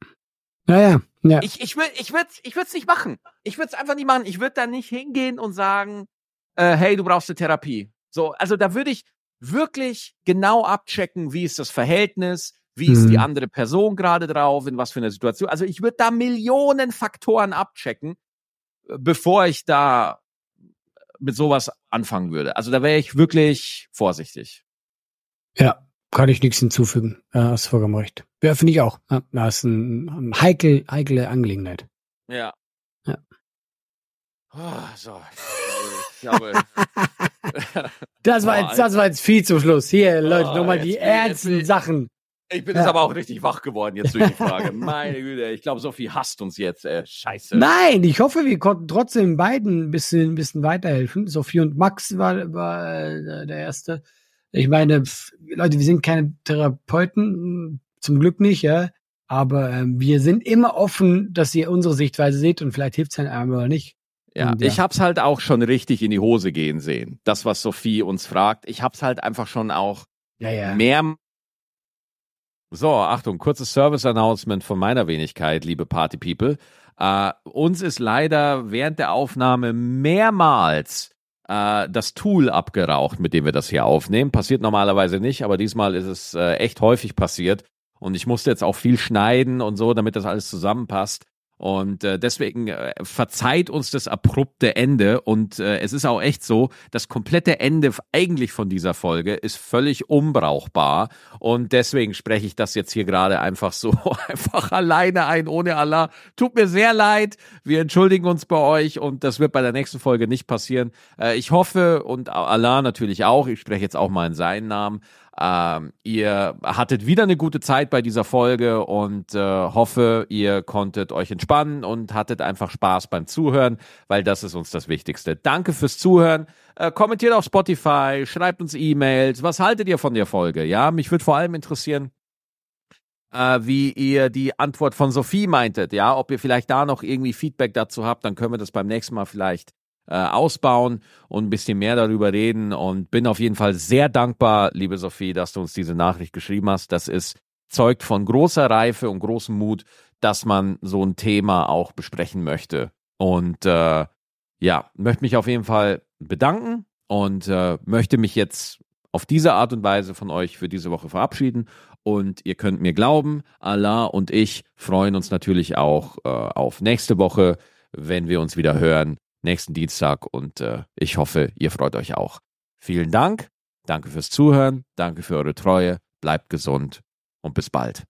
ja. ja, ja. Ich, ich würde ich würd, ich würd's nicht machen. Ich würde es einfach nicht machen. Ich würde da nicht hingehen und sagen, äh, hey, du brauchst eine Therapie. So, also da würde ich wirklich genau abchecken, wie ist das Verhältnis, wie ist die mhm. andere Person gerade drauf? In was für einer Situation? Also ich würde da Millionen Faktoren abchecken, äh, bevor ich da mit sowas anfangen würde. Also da wäre ich wirklich vorsichtig. Ja, kann ich nichts hinzufügen. Ja, hast vollkommen recht. Ja, finde ich auch. Ja, das ist eine ein heikel, heikle Angelegenheit. Ja. Ja. Oh, so. Ich glaube, das, war jetzt, das war jetzt viel zum Schluss. Hier, Leute, oh, nochmal die ernsten Sachen. Ich bin ja. jetzt aber auch richtig wach geworden jetzt durch die Frage. Meine Güte, ich glaube, Sophie hasst uns jetzt. Äh, scheiße. Nein, ich hoffe, wir konnten trotzdem beiden ein bisschen, ein bisschen weiterhelfen. Sophie und Max war, war äh, der Erste. Ich meine, Leute, wir sind keine Therapeuten, zum Glück nicht, ja. Aber ähm, wir sind immer offen, dass ihr unsere Sichtweise seht und vielleicht hilft es einem oder nicht. Ja, und, ja, ich hab's halt auch schon richtig in die Hose gehen sehen. Das, was Sophie uns fragt. Ich hab's halt einfach schon auch ja, ja. mehr so, Achtung, kurzes Service-Announcement von meiner Wenigkeit, liebe Party-People. Äh, uns ist leider während der Aufnahme mehrmals äh, das Tool abgeraucht, mit dem wir das hier aufnehmen. Passiert normalerweise nicht, aber diesmal ist es äh, echt häufig passiert. Und ich musste jetzt auch viel schneiden und so, damit das alles zusammenpasst. Und äh, deswegen äh, verzeiht uns das abrupte Ende. Und äh, es ist auch echt so, das komplette Ende eigentlich von dieser Folge ist völlig unbrauchbar. Und deswegen spreche ich das jetzt hier gerade einfach so einfach alleine ein, ohne Allah. Tut mir sehr leid. Wir entschuldigen uns bei euch und das wird bei der nächsten Folge nicht passieren. Äh, ich hoffe und Allah natürlich auch, ich spreche jetzt auch mal in seinen Namen, ähm, ihr hattet wieder eine gute Zeit bei dieser Folge und äh, hoffe, ihr konntet euch entspannen und hattet einfach Spaß beim Zuhören, weil das ist uns das Wichtigste. Danke fürs Zuhören. Äh, kommentiert auf Spotify, schreibt uns E-Mails. Was haltet ihr von der Folge? Ja, mich würde vor allem interessieren, äh, wie ihr die Antwort von Sophie meintet. Ja, ob ihr vielleicht da noch irgendwie Feedback dazu habt, dann können wir das beim nächsten Mal vielleicht äh, ausbauen und ein bisschen mehr darüber reden. Und bin auf jeden Fall sehr dankbar, liebe Sophie, dass du uns diese Nachricht geschrieben hast. Das ist zeugt von großer Reife und großem Mut, dass man so ein Thema auch besprechen möchte. Und äh, ja, möchte mich auf jeden Fall bedanken und äh, möchte mich jetzt auf diese Art und Weise von euch für diese Woche verabschieden. Und ihr könnt mir glauben, Allah und ich freuen uns natürlich auch äh, auf nächste Woche, wenn wir uns wieder hören nächsten Dienstag und äh, ich hoffe, ihr freut euch auch. Vielen Dank, danke fürs Zuhören, danke für eure Treue, bleibt gesund und bis bald.